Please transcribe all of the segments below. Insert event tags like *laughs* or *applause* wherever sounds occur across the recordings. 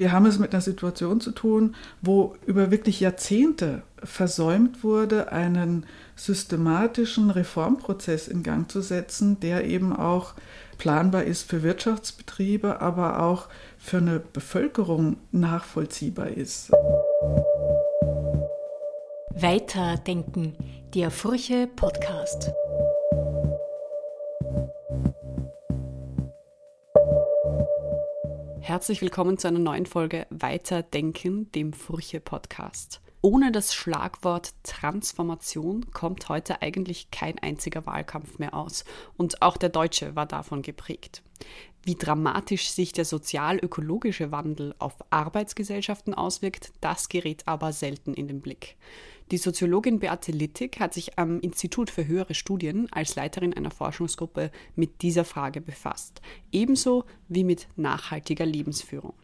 Wir haben es mit einer Situation zu tun, wo über wirklich Jahrzehnte versäumt wurde, einen systematischen Reformprozess in Gang zu setzen, der eben auch planbar ist für Wirtschaftsbetriebe, aber auch für eine Bevölkerung nachvollziehbar ist. Weiterdenken, der Furche Podcast. Herzlich willkommen zu einer neuen Folge Weiterdenken, dem Furche Podcast. Ohne das Schlagwort Transformation kommt heute eigentlich kein einziger Wahlkampf mehr aus. Und auch der deutsche war davon geprägt. Wie dramatisch sich der sozial-ökologische Wandel auf Arbeitsgesellschaften auswirkt, das gerät aber selten in den Blick. Die Soziologin Beate Littig hat sich am Institut für höhere Studien als Leiterin einer Forschungsgruppe mit dieser Frage befasst, ebenso wie mit nachhaltiger Lebensführung.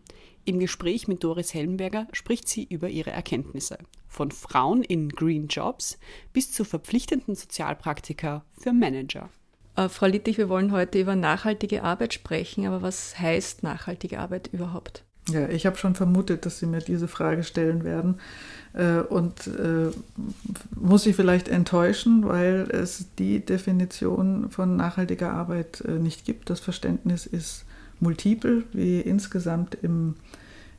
Im Gespräch mit Doris Hellenberger spricht sie über ihre Erkenntnisse. Von Frauen in Green Jobs bis zu verpflichtenden Sozialpraktika für Manager. Äh, Frau Littig, wir wollen heute über nachhaltige Arbeit sprechen, aber was heißt nachhaltige Arbeit überhaupt? Ja, ich habe schon vermutet, dass Sie mir diese Frage stellen werden und äh, muss Sie vielleicht enttäuschen, weil es die Definition von nachhaltiger Arbeit äh, nicht gibt. Das Verständnis ist multiple, wie insgesamt im,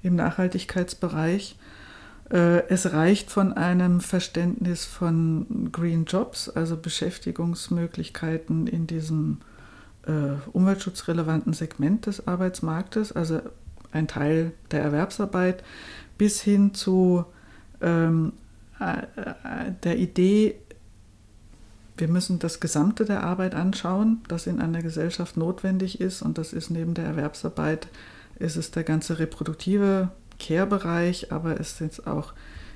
im Nachhaltigkeitsbereich. Äh, es reicht von einem Verständnis von Green Jobs, also Beschäftigungsmöglichkeiten in diesem äh, umweltschutzrelevanten Segment des Arbeitsmarktes, also ein Teil der Erwerbsarbeit, bis hin zu ähm, äh, äh, der Idee, wir müssen das Gesamte der Arbeit anschauen, das in einer Gesellschaft notwendig ist. Und das ist neben der Erwerbsarbeit, ist es der ganze reproduktive Care-Bereich, aber es ist auch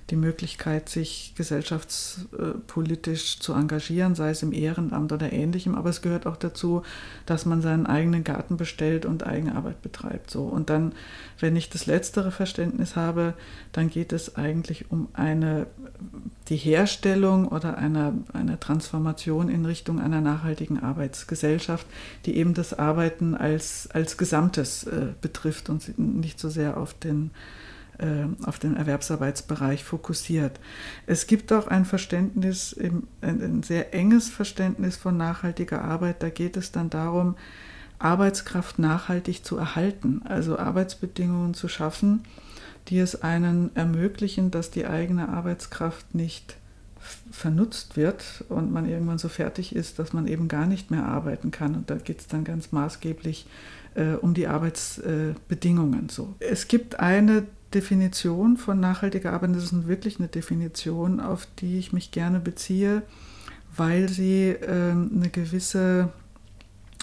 die Möglichkeit, sich gesellschaftspolitisch zu engagieren, sei es im Ehrenamt oder ähnlichem. Aber es gehört auch dazu, dass man seinen eigenen Garten bestellt und Eigenarbeit betreibt. So. Und dann, wenn ich das letztere Verständnis habe, dann geht es eigentlich um eine, die Herstellung oder eine, eine Transformation in Richtung einer nachhaltigen Arbeitsgesellschaft, die eben das Arbeiten als, als Gesamtes äh, betrifft und nicht so sehr auf den auf den Erwerbsarbeitsbereich fokussiert. Es gibt auch ein Verständnis, ein sehr enges Verständnis von nachhaltiger Arbeit. Da geht es dann darum, Arbeitskraft nachhaltig zu erhalten, also Arbeitsbedingungen zu schaffen, die es einen ermöglichen, dass die eigene Arbeitskraft nicht vernutzt wird und man irgendwann so fertig ist, dass man eben gar nicht mehr arbeiten kann. Und da geht es dann ganz maßgeblich äh, um die Arbeitsbedingungen. Äh, so. Es gibt eine Definition von nachhaltiger Arbeit, das ist wirklich eine Definition, auf die ich mich gerne beziehe, weil sie äh, eine gewisse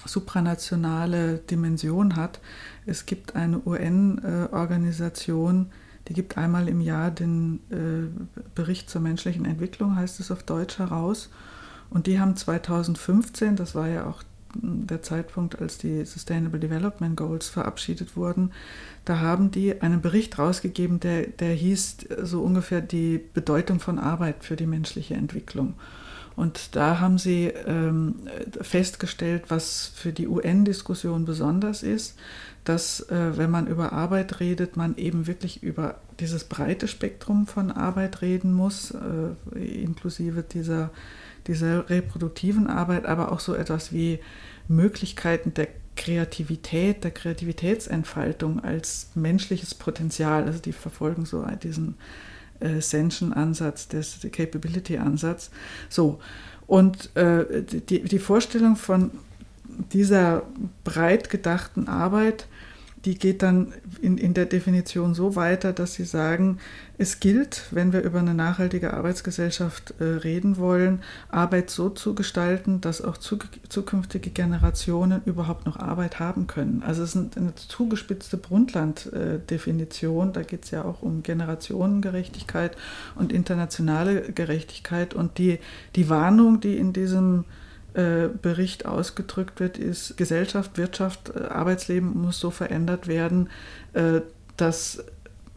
supranationale Dimension hat. Es gibt eine UN-Organisation, die gibt einmal im Jahr den äh, Bericht zur menschlichen Entwicklung, heißt es auf Deutsch heraus. Und die haben 2015, das war ja auch der Zeitpunkt, als die Sustainable Development Goals verabschiedet wurden, da haben die einen Bericht rausgegeben, der, der hieß so ungefähr die Bedeutung von Arbeit für die menschliche Entwicklung. Und da haben sie ähm, festgestellt, was für die UN-Diskussion besonders ist, dass äh, wenn man über Arbeit redet, man eben wirklich über dieses breite Spektrum von Arbeit reden muss, äh, inklusive dieser dieser reproduktiven Arbeit, aber auch so etwas wie Möglichkeiten der Kreativität, der Kreativitätsentfaltung als menschliches Potenzial. Also die verfolgen so diesen äh, Ascension-Ansatz, des Capability-Ansatz. So, und äh, die, die Vorstellung von dieser breit gedachten Arbeit die geht dann in, in der Definition so weiter, dass sie sagen, es gilt, wenn wir über eine nachhaltige Arbeitsgesellschaft äh, reden wollen, Arbeit so zu gestalten, dass auch zu, zukünftige Generationen überhaupt noch Arbeit haben können. Also es ist eine zugespitzte Brundtland-Definition, da geht es ja auch um Generationengerechtigkeit und internationale Gerechtigkeit und die, die Warnung, die in diesem äh, Bericht ausgedrückt wird, ist, Gesellschaft, Wirtschaft, äh, Arbeitsleben muss so verändert werden, äh, dass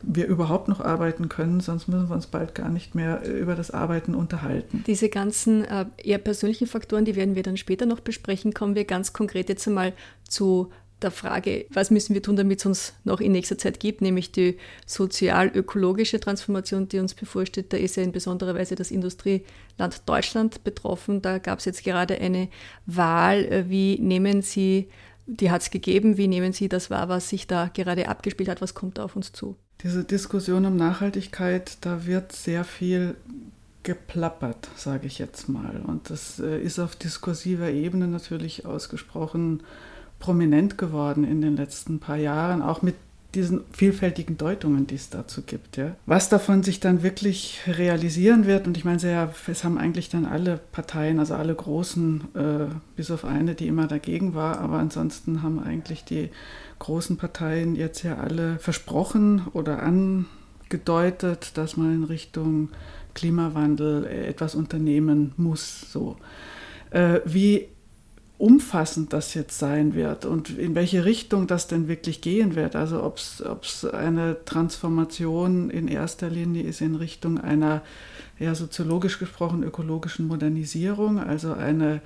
wir überhaupt noch arbeiten können, sonst müssen wir uns bald gar nicht mehr über das Arbeiten unterhalten. Diese ganzen eher persönlichen Faktoren, die werden wir dann später noch besprechen, kommen wir ganz konkret jetzt einmal zu der Frage, was müssen wir tun, damit es uns noch in nächster Zeit gibt, nämlich die sozial-ökologische Transformation, die uns bevorsteht. Da ist ja in besonderer Weise das Industrieland Deutschland betroffen. Da gab es jetzt gerade eine Wahl. Äh, wie nehmen Sie, die hat es gegeben, wie nehmen Sie das wahr, was sich da gerade abgespielt hat? Was kommt da auf uns zu? Diese Diskussion um Nachhaltigkeit, da wird sehr viel geplappert, sage ich jetzt mal. Und das äh, ist auf diskursiver Ebene natürlich ausgesprochen prominent geworden in den letzten paar Jahren, auch mit diesen vielfältigen Deutungen, die es dazu gibt. Ja. Was davon sich dann wirklich realisieren wird, und ich meine, sehr, es haben eigentlich dann alle Parteien, also alle großen, äh, bis auf eine, die immer dagegen war, aber ansonsten haben eigentlich die großen Parteien jetzt ja alle versprochen oder angedeutet, dass man in Richtung Klimawandel etwas unternehmen muss. So. Äh, wie umfassend das jetzt sein wird und in welche Richtung das denn wirklich gehen wird. Also ob es eine Transformation in erster Linie ist in Richtung einer, ja soziologisch gesprochen, ökologischen Modernisierung, also eine,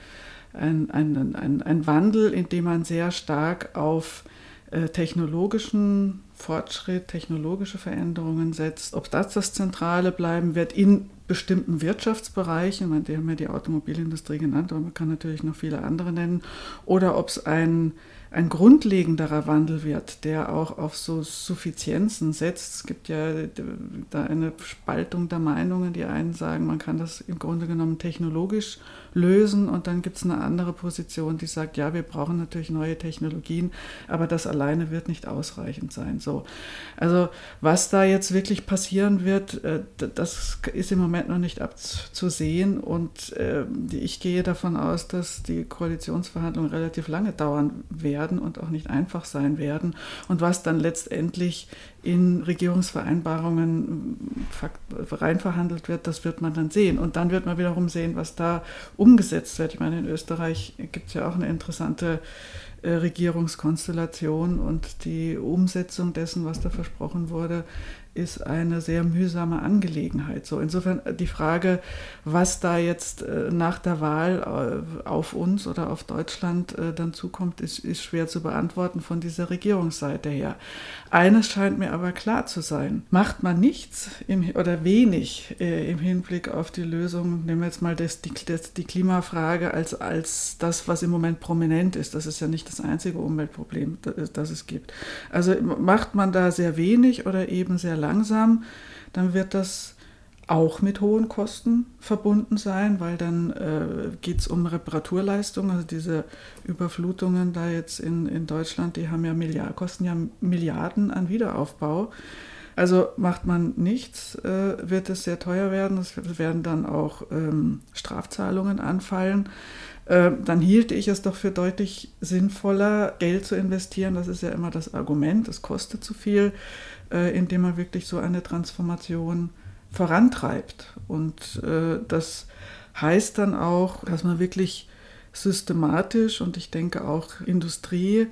ein, ein, ein, ein Wandel, in dem man sehr stark auf äh, technologischen Fortschritt, technologische Veränderungen setzt. Ob das das Zentrale bleiben wird in bestimmten Wirtschaftsbereichen, man, die haben ja die Automobilindustrie genannt, aber man kann natürlich noch viele andere nennen, oder ob es ein, ein grundlegenderer Wandel wird, der auch auf so Suffizienzen setzt. Es gibt ja da eine Spaltung der Meinungen. Die einen sagen, man kann das im Grunde genommen technologisch lösen und dann gibt es eine andere Position, die sagt, ja, wir brauchen natürlich neue Technologien, aber das alleine wird nicht ausreichend sein. So. Also was da jetzt wirklich passieren wird, äh, das ist im Moment noch nicht abzusehen und äh, ich gehe davon aus, dass die Koalitionsverhandlungen relativ lange dauern werden und auch nicht einfach sein werden und was dann letztendlich in Regierungsvereinbarungen reinverhandelt wird, das wird man dann sehen. Und dann wird man wiederum sehen, was da umgesetzt wird. Ich meine, in Österreich gibt es ja auch eine interessante äh, Regierungskonstellation und die Umsetzung dessen, was da versprochen wurde, ist eine sehr mühsame Angelegenheit. So insofern äh, die Frage, was da jetzt äh, nach der Wahl äh, auf uns oder auf Deutschland dann zukommt, ist, ist schwer zu beantworten von dieser Regierungsseite her. Eines scheint mir aber klar zu sein: Macht man nichts im, oder wenig im Hinblick auf die Lösung, nehmen wir jetzt mal das, die, das, die Klimafrage als, als das, was im Moment prominent ist. Das ist ja nicht das einzige Umweltproblem, das, das es gibt. Also macht man da sehr wenig oder eben sehr langsam, dann wird das auch mit hohen Kosten verbunden sein, weil dann äh, geht es um Reparaturleistungen. Also diese Überflutungen da jetzt in, in Deutschland, die haben ja Milliarden, kosten ja Milliarden an Wiederaufbau. Also macht man nichts, äh, wird es sehr teuer werden. Es werden dann auch ähm, Strafzahlungen anfallen. Äh, dann hielt ich es doch für deutlich sinnvoller, Geld zu investieren. Das ist ja immer das Argument, es kostet zu viel indem man wirklich so eine Transformation vorantreibt. Und äh, das heißt dann auch, dass man wirklich systematisch und ich denke auch Industrie,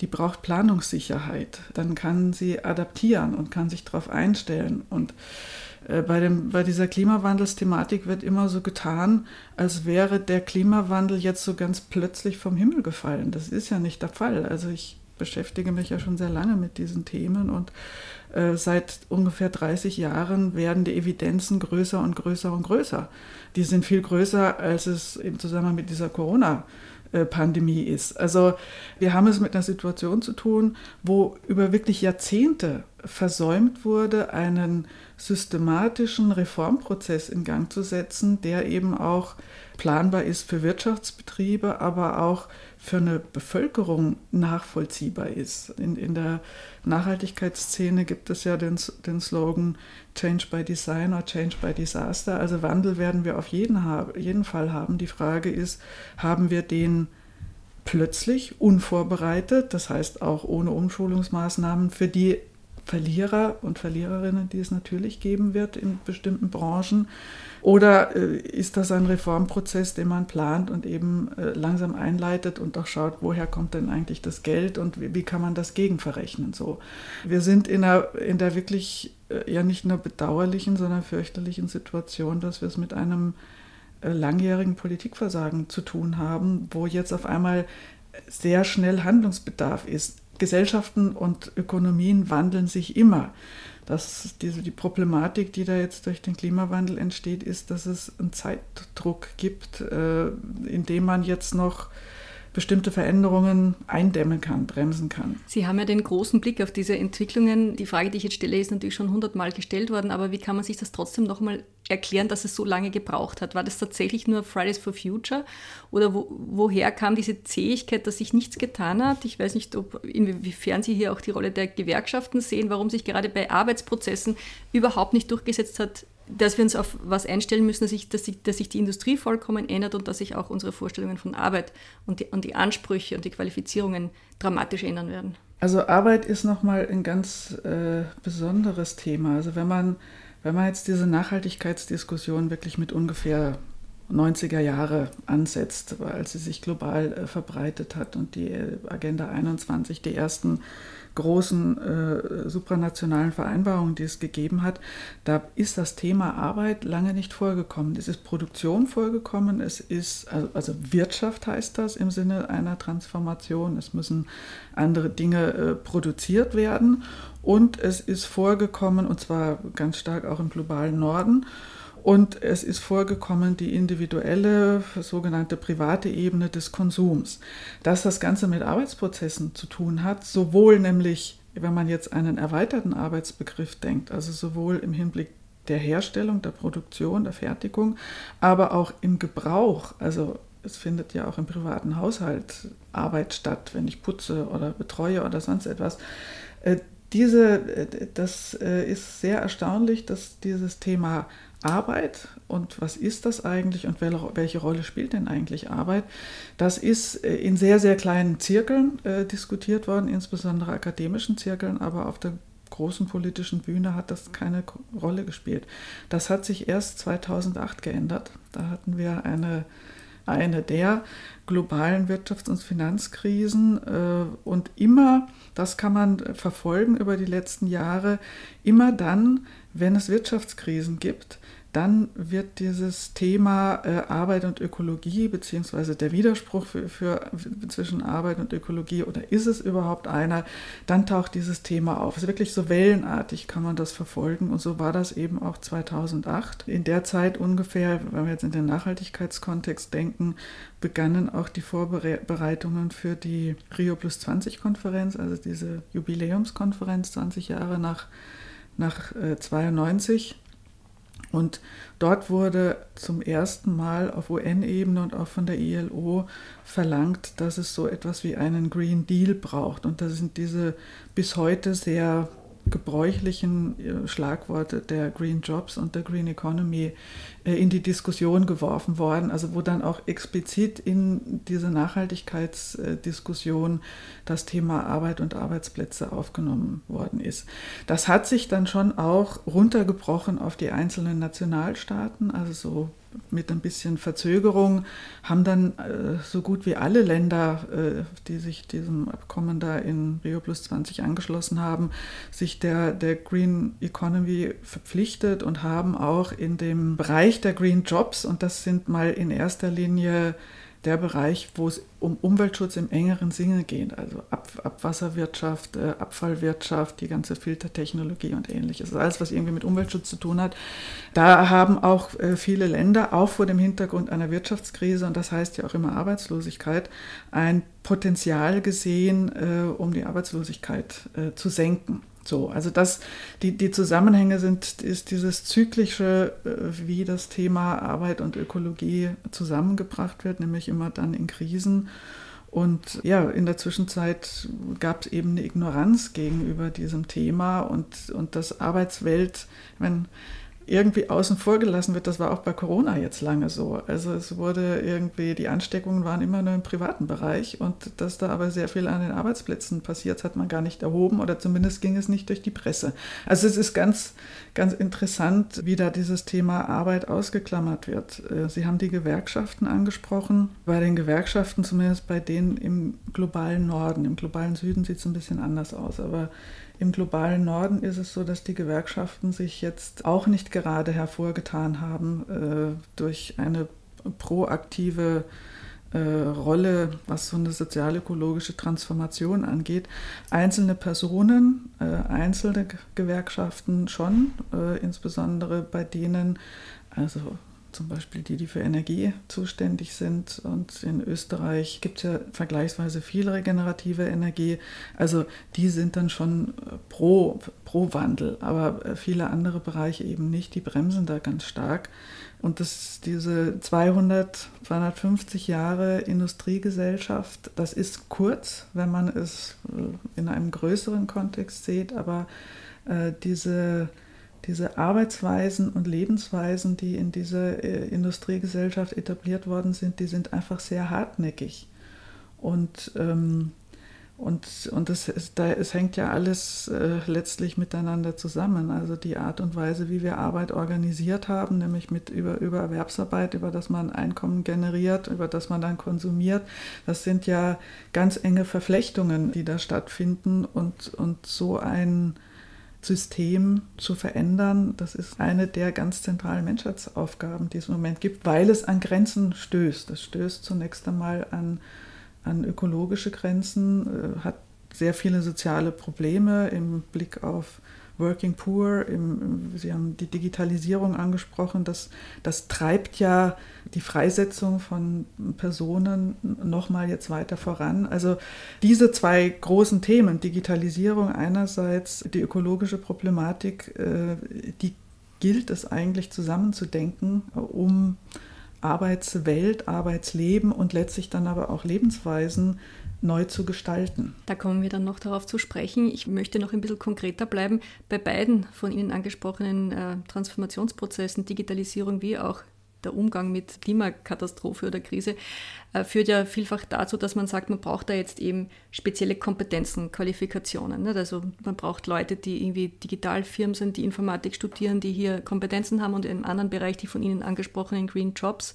die braucht Planungssicherheit. Dann kann sie adaptieren und kann sich darauf einstellen. Und äh, bei, dem, bei dieser Klimawandelsthematik wird immer so getan, als wäre der Klimawandel jetzt so ganz plötzlich vom Himmel gefallen. Das ist ja nicht der Fall. Also ich beschäftige mich ja schon sehr lange mit diesen Themen und äh, seit ungefähr 30 Jahren werden die Evidenzen größer und größer und größer. Die sind viel größer, als es im Zusammenhang mit dieser Corona Pandemie ist. Also wir haben es mit einer Situation zu tun, wo über wirklich Jahrzehnte versäumt wurde, einen systematischen Reformprozess in Gang zu setzen, der eben auch planbar ist für Wirtschaftsbetriebe, aber auch für eine Bevölkerung nachvollziehbar ist. In, in der Nachhaltigkeitsszene gibt es ja den, den Slogan Change by Design oder Change by Disaster. Also Wandel werden wir auf jeden, jeden Fall haben. Die Frage ist, haben wir den plötzlich, unvorbereitet, das heißt auch ohne Umschulungsmaßnahmen, für die Verlierer und Verliererinnen, die es natürlich geben wird in bestimmten Branchen, oder äh, ist das ein Reformprozess, den man plant und eben äh, langsam einleitet und auch schaut, woher kommt denn eigentlich das Geld und wie, kann man das gegenverrechnen? So. Wir sind in der, in der wirklich äh, ja nicht nur bedauerlichen, sondern fürchterlichen Situation, dass wir es mit einem langjährigen Politikversagen zu tun haben, wo jetzt auf einmal sehr schnell Handlungsbedarf ist. Gesellschaften und Ökonomien wandeln sich immer. Das, diese, die Problematik, die da jetzt durch den Klimawandel entsteht, ist, dass es einen Zeitdruck gibt, äh, in dem man jetzt noch bestimmte Veränderungen eindämmen kann, bremsen kann. Sie haben ja den großen Blick auf diese Entwicklungen. Die Frage, die ich jetzt stelle, ist natürlich schon hundertmal gestellt worden, aber wie kann man sich das trotzdem nochmal erklären, dass es so lange gebraucht hat? War das tatsächlich nur Fridays for Future oder wo, woher kam diese Zähigkeit, dass sich nichts getan hat? Ich weiß nicht, ob, inwiefern Sie hier auch die Rolle der Gewerkschaften sehen, warum sich gerade bei Arbeitsprozessen überhaupt nicht durchgesetzt hat, dass wir uns auf was einstellen müssen, dass sich, dass, sich, dass sich die Industrie vollkommen ändert und dass sich auch unsere Vorstellungen von Arbeit und die, und die Ansprüche und die Qualifizierungen dramatisch ändern werden. Also Arbeit ist nochmal ein ganz äh, besonderes Thema. Also wenn man, wenn man jetzt diese Nachhaltigkeitsdiskussion wirklich mit ungefähr 90er Jahre ansetzt, als sie sich global äh, verbreitet hat und die Agenda 21 die ersten großen äh, supranationalen Vereinbarungen, die es gegeben hat, da ist das Thema Arbeit lange nicht vorgekommen. Es ist Produktion vorgekommen, es ist, also, also Wirtschaft heißt das im Sinne einer Transformation, es müssen andere Dinge äh, produziert werden und es ist vorgekommen, und zwar ganz stark auch im globalen Norden, und es ist vorgekommen die individuelle, sogenannte private Ebene des Konsums. Dass das Ganze mit Arbeitsprozessen zu tun hat, sowohl nämlich, wenn man jetzt einen erweiterten Arbeitsbegriff denkt, also sowohl im Hinblick der Herstellung, der Produktion, der Fertigung, aber auch im Gebrauch. Also es findet ja auch im privaten Haushalt Arbeit statt, wenn ich putze oder betreue oder sonst etwas. Äh, diese, äh, das äh, ist sehr erstaunlich, dass dieses Thema Arbeit und was ist das eigentlich und welche Rolle spielt denn eigentlich Arbeit? Das ist äh, in sehr, sehr kleinen Zirkeln äh, diskutiert worden, insbesondere akademischen Zirkeln, aber auf der großen politischen Bühne hat das keine Rolle gespielt. Das hat sich erst 2008 geändert. Da hatten wir eine, eine der globalen Wirtschafts- und Finanzkrisen äh, und immer, das kann man verfolgen über die letzten Jahre, immer dann, wenn es Wirtschaftskrisen gibt, dann wird dieses Thema äh, Arbeit und Ökologie, beziehungsweise der Widerspruch für, für, zwischen Arbeit und Ökologie, oder ist es überhaupt einer, dann taucht dieses Thema auf. Es ist wirklich so wellenartig, kann man das verfolgen. Und so war das eben auch 2008. In der Zeit ungefähr, wenn wir jetzt in den Nachhaltigkeitskontext denken, begannen auch die Vorbereitungen für die Rio Plus 20 Konferenz, also diese Jubiläumskonferenz 20 Jahre nach, nach äh, 92 und dort wurde zum ersten Mal auf UN-Ebene und auch von der ILO verlangt, dass es so etwas wie einen Green Deal braucht. Und da sind diese bis heute sehr gebräuchlichen äh, Schlagworte der Green Jobs und der Green Economy äh, in die Diskussion geworfen worden, also wo dann auch explizit in diese Nachhaltigkeitsdiskussion das Thema Arbeit und Arbeitsplätze aufgenommen worden ist. Das hat sich dann schon auch runtergebrochen auf die einzelnen Nationalstaaten, also so mit ein bisschen Verzögerung haben dann äh, so gut wie alle Länder, äh, die sich diesem Abkommen da in Rio Plus 20 angeschlossen haben, sich der, der Green Economy verpflichtet und haben auch in dem Bereich der Green Jobs, und das sind mal in erster Linie der Bereich, wo es um Umweltschutz im engeren Sinne geht, also Ab Abwasserwirtschaft, äh, Abfallwirtschaft, die ganze Filtertechnologie und ähnliches, also alles, was irgendwie mit Umweltschutz zu tun hat. Da haben auch äh, viele Länder, auch vor dem Hintergrund einer Wirtschaftskrise, und das heißt ja auch immer Arbeitslosigkeit, ein Potenzial gesehen, äh, um die Arbeitslosigkeit zu senken. So, also das, die, die Zusammenhänge sind, ist dieses zyklische, äh, wie das Thema Arbeit und Ökologie zusammengebracht wird, nämlich immer dann in Krisen. Und ja, in der Zwischenzeit gab es eben eine Ignoranz gegenüber diesem Thema und, und das Arbeitswelt, wenn irgendwie außen vor gelassen wird. Das war auch bei Corona jetzt lange so. Also es wurde irgendwie, die Ansteckungen waren immer nur im privaten Bereich und dass da aber sehr viel an den Arbeitsplätzen passiert, hat man gar nicht erhoben oder zumindest ging es nicht durch die Presse. Also es ist ganz, ganz interessant, wie da dieses Thema Arbeit ausgeklammert wird. Äh, Sie haben die Gewerkschaften angesprochen. Bei den Gewerkschaften, zumindest bei denen im globalen Norden, im globalen Süden sieht es ein bisschen anders aus, aber im globalen Norden ist es so, dass die Gewerkschaften sich jetzt auch nicht gerade hervorgetan haben äh, durch eine proaktive äh, Rolle, was so eine sozialökologische Transformation angeht. Einzelne Personen, äh, einzelne Gewerkschaften schon, äh, insbesondere bei denen, also zum Beispiel die, die für Energie zuständig sind. Und in Österreich gibt es ja vergleichsweise viel regenerative Energie. Also die sind dann schon pro, pro Wandel, aber viele andere Bereiche eben nicht. Die bremsen da ganz stark. Und das, diese 200, 250 Jahre Industriegesellschaft, das ist kurz, wenn man es äh, in einem größeren Kontext sieht, aber äh, diese, diese Arbeitsweisen und Lebensweisen, die in dieser äh, Industriegesellschaft etabliert worden sind, die sind einfach sehr hartnäckig. Und ähm, und, und es, es, da, es hängt ja alles äh, letztlich miteinander zusammen. Also die Art und Weise, wie wir Arbeit organisiert haben, nämlich mit über, über Erwerbsarbeit, über das man Einkommen generiert, über das man dann konsumiert, das sind ja ganz enge Verflechtungen, die da stattfinden. Und, und so ein System zu verändern, das ist eine der ganz zentralen Menschheitsaufgaben, die es im Moment gibt, weil es an Grenzen stößt. Es stößt zunächst einmal an an ökologische Grenzen, äh, hat sehr viele soziale Probleme im Blick auf Working Poor. Im, Sie haben die Digitalisierung angesprochen. Das, das treibt ja die Freisetzung von Personen nochmal jetzt weiter voran. Also diese zwei großen Themen, Digitalisierung einerseits, die ökologische Problematik, äh, die gilt es eigentlich zusammenzudenken, um Arbeitswelt, Arbeitsleben und letztlich dann aber auch Lebensweisen neu zu gestalten. Da kommen wir dann noch darauf zu sprechen. Ich möchte noch ein bisschen konkreter bleiben. Bei beiden von Ihnen angesprochenen äh, Transformationsprozessen, Digitalisierung wie auch der Umgang mit Klimakatastrophe oder Krise äh, führt ja vielfach dazu, dass man sagt, man braucht da jetzt eben spezielle Kompetenzen, Qualifikationen. Nicht? Also man braucht Leute, die irgendwie Digitalfirmen sind, die Informatik studieren, die hier Kompetenzen haben und im anderen Bereich die von Ihnen angesprochenen Green Jobs,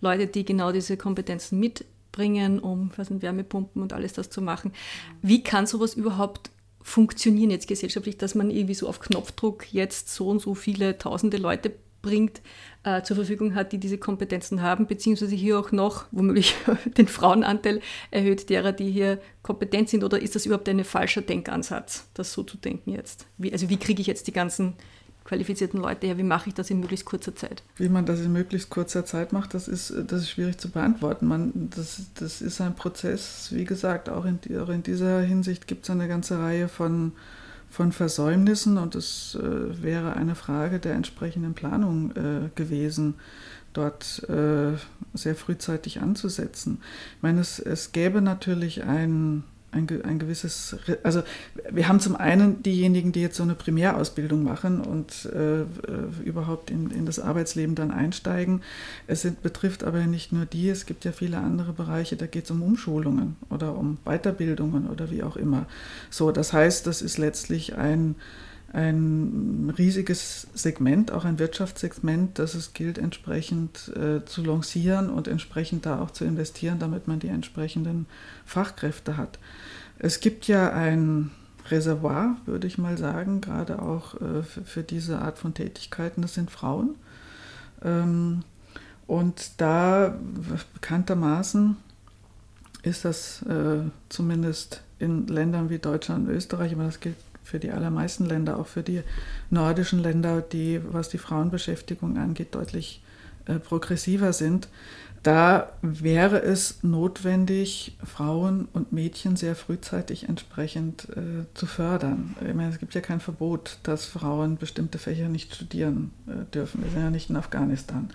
Leute, die genau diese Kompetenzen mitbringen, um was sind, Wärmepumpen und alles das zu machen. Wie kann sowas überhaupt funktionieren jetzt gesellschaftlich, dass man irgendwie so auf Knopfdruck jetzt so und so viele tausende Leute bringt, äh, zur Verfügung hat, die diese Kompetenzen haben, beziehungsweise hier auch noch womöglich *laughs* den Frauenanteil erhöht, derer, die hier kompetent sind, oder ist das überhaupt ein falscher Denkansatz, das so zu denken jetzt? Wie, also wie kriege ich jetzt die ganzen qualifizierten Leute her? Wie mache ich das in möglichst kurzer Zeit? Wie man das in möglichst kurzer Zeit macht, das ist, das ist schwierig zu beantworten. Man, das, das ist ein Prozess, wie gesagt, auch in, auch in dieser Hinsicht gibt es eine ganze Reihe von von Versäumnissen und es äh, wäre eine Frage der entsprechenden Planung äh, gewesen, dort äh, sehr frühzeitig anzusetzen. Ich meine, es, es gäbe natürlich ein ein, ein gewisses, also wir haben zum einen diejenigen, die jetzt so eine Primärausbildung machen und äh, überhaupt in, in das Arbeitsleben dann einsteigen. Es sind, betrifft aber nicht nur die, es gibt ja viele andere Bereiche, da geht es um Umschulungen oder um Weiterbildungen oder wie auch immer. So, das heißt, das ist letztlich ein, ein riesiges Segment, auch ein Wirtschaftssegment, das es gilt entsprechend äh, zu lancieren und entsprechend da auch zu investieren, damit man die entsprechenden Fachkräfte hat. Es gibt ja ein Reservoir, würde ich mal sagen, gerade auch äh, für, für, diese Art von Tätigkeiten, das sind Frauen. Ähm, und da bekanntermaßen ist das äh, zumindest in Ländern wie Deutschland und Österreich, aber das gilt für die allermeisten Länder, auch für die nordischen Länder, die, was die Frauenbeschäftigung angeht, deutlich äh, progressiver sind. Da wäre es notwendig, Frauen und Mädchen sehr frühzeitig entsprechend äh, zu fördern. Ich meine, es gibt ja kein Verbot, dass Frauen bestimmte Fächer nicht studieren äh, dürfen. Wir sind ja nicht in Afghanistan.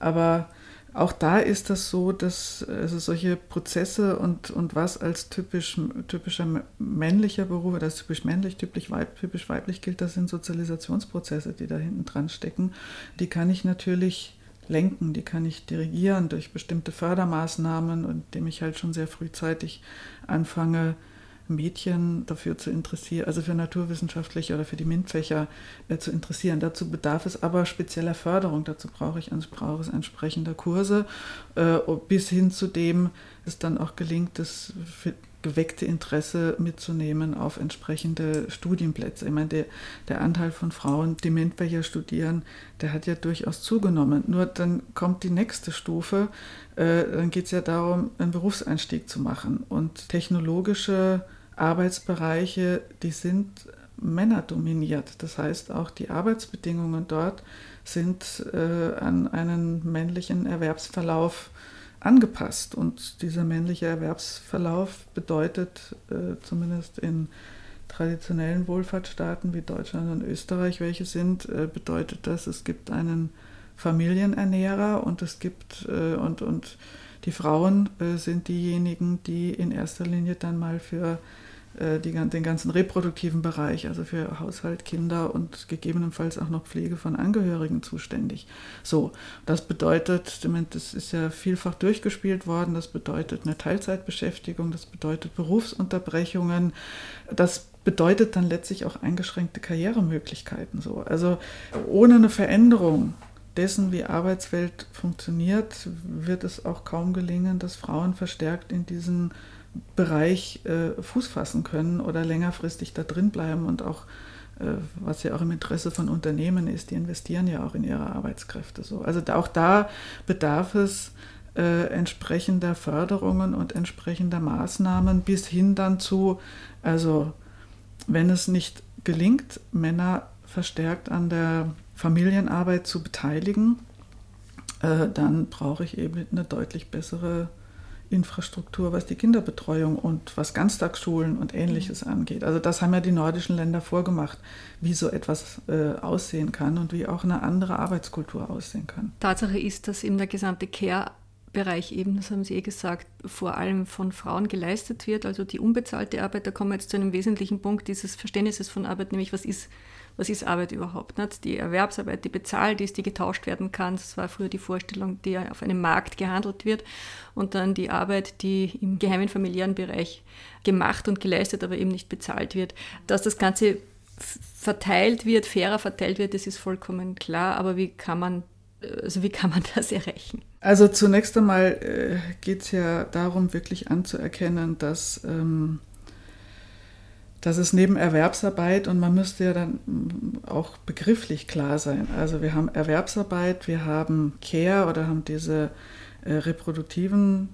Aber auch da ist das so, dass also solche Prozesse und, und was als typisch, typischer männlicher Beruf, oder typisch männlich, typisch, weib, typisch weiblich gilt, das sind Sozialisationsprozesse, die da hinten dran stecken. Die kann ich natürlich lenken, die kann ich dirigieren durch bestimmte Fördermaßnahmen, indem ich halt schon sehr frühzeitig anfange, Mädchen dafür zu interessieren, also für naturwissenschaftliche oder für die MINT-Fächer äh, zu interessieren. Dazu bedarf es aber spezieller Förderung. Dazu brauche ich brauche es entsprechender Kurse, äh, bis hin zu dem es dann auch gelingt, das geweckte Interesse mitzunehmen auf entsprechende Studienplätze. Ich meine, der, der Anteil von Frauen, die MINTBA studieren, der hat ja durchaus zugenommen. Nur dann kommt die nächste Stufe, äh, dann geht es ja darum, einen Berufseinstieg zu machen. Und technologische Arbeitsbereiche, die sind männerdominiert. Das heißt, auch die Arbeitsbedingungen dort sind äh, an einen männlichen Erwerbsverlauf angepasst. Und dieser männliche Erwerbsverlauf bedeutet, äh, zumindest in traditionellen Wohlfahrtsstaaten wie Deutschland und Österreich, welche sind, äh, bedeutet das, es gibt einen Familienernährer und es gibt äh, und, und die Frauen äh, sind diejenigen, die in erster Linie dann mal für die, den ganzen reproduktiven Bereich, also für Haushalt, Kinder und gegebenenfalls auch noch Pflege von Angehörigen zuständig. So, das bedeutet, das ist ja vielfach durchgespielt worden, das bedeutet eine Teilzeitbeschäftigung, das bedeutet Berufsunterbrechungen, das bedeutet dann letztlich auch eingeschränkte Karrieremöglichkeiten. So. Also ohne eine Veränderung dessen, wie Arbeitswelt funktioniert, wird es auch kaum gelingen, dass Frauen verstärkt in diesen Bereich äh, Fuß fassen können oder längerfristig da drin bleiben und auch, äh, was ja auch im Interesse von Unternehmen ist, die investieren ja auch in ihre Arbeitskräfte. So. Also auch da bedarf es äh, entsprechender Förderungen und entsprechender Maßnahmen bis hin dann zu, also wenn es nicht gelingt, Männer verstärkt an der Familienarbeit zu beteiligen, äh, dann brauche ich eben eine deutlich bessere Infrastruktur, was die Kinderbetreuung und was Ganztagsschulen und ähnliches mhm. angeht. Also das haben ja die nordischen Länder vorgemacht, wie so etwas äh, aussehen kann und wie auch eine andere Arbeitskultur aussehen kann. Tatsache ist, dass eben der gesamte Care Bereich eben, das haben Sie eh gesagt, vor allem von Frauen geleistet wird. Also die unbezahlte Arbeit, da kommen wir jetzt zu einem wesentlichen Punkt dieses Verständnisses von Arbeit, nämlich was ist was ist Arbeit überhaupt? Nicht? Die Erwerbsarbeit, die bezahlt ist, die getauscht werden kann. Das war früher die Vorstellung, die auf einem Markt gehandelt wird. Und dann die Arbeit, die im geheimen familiären Bereich gemacht und geleistet, aber eben nicht bezahlt wird. Dass das Ganze verteilt wird, fairer verteilt wird, das ist vollkommen klar. Aber wie kann man also wie kann man *laughs* das erreichen? Also zunächst einmal äh, geht es ja darum, wirklich anzuerkennen, dass ähm, das ist neben Erwerbsarbeit und man müsste ja dann auch begrifflich klar sein. Also wir haben Erwerbsarbeit, wir haben Care oder haben diese äh, reproduktiven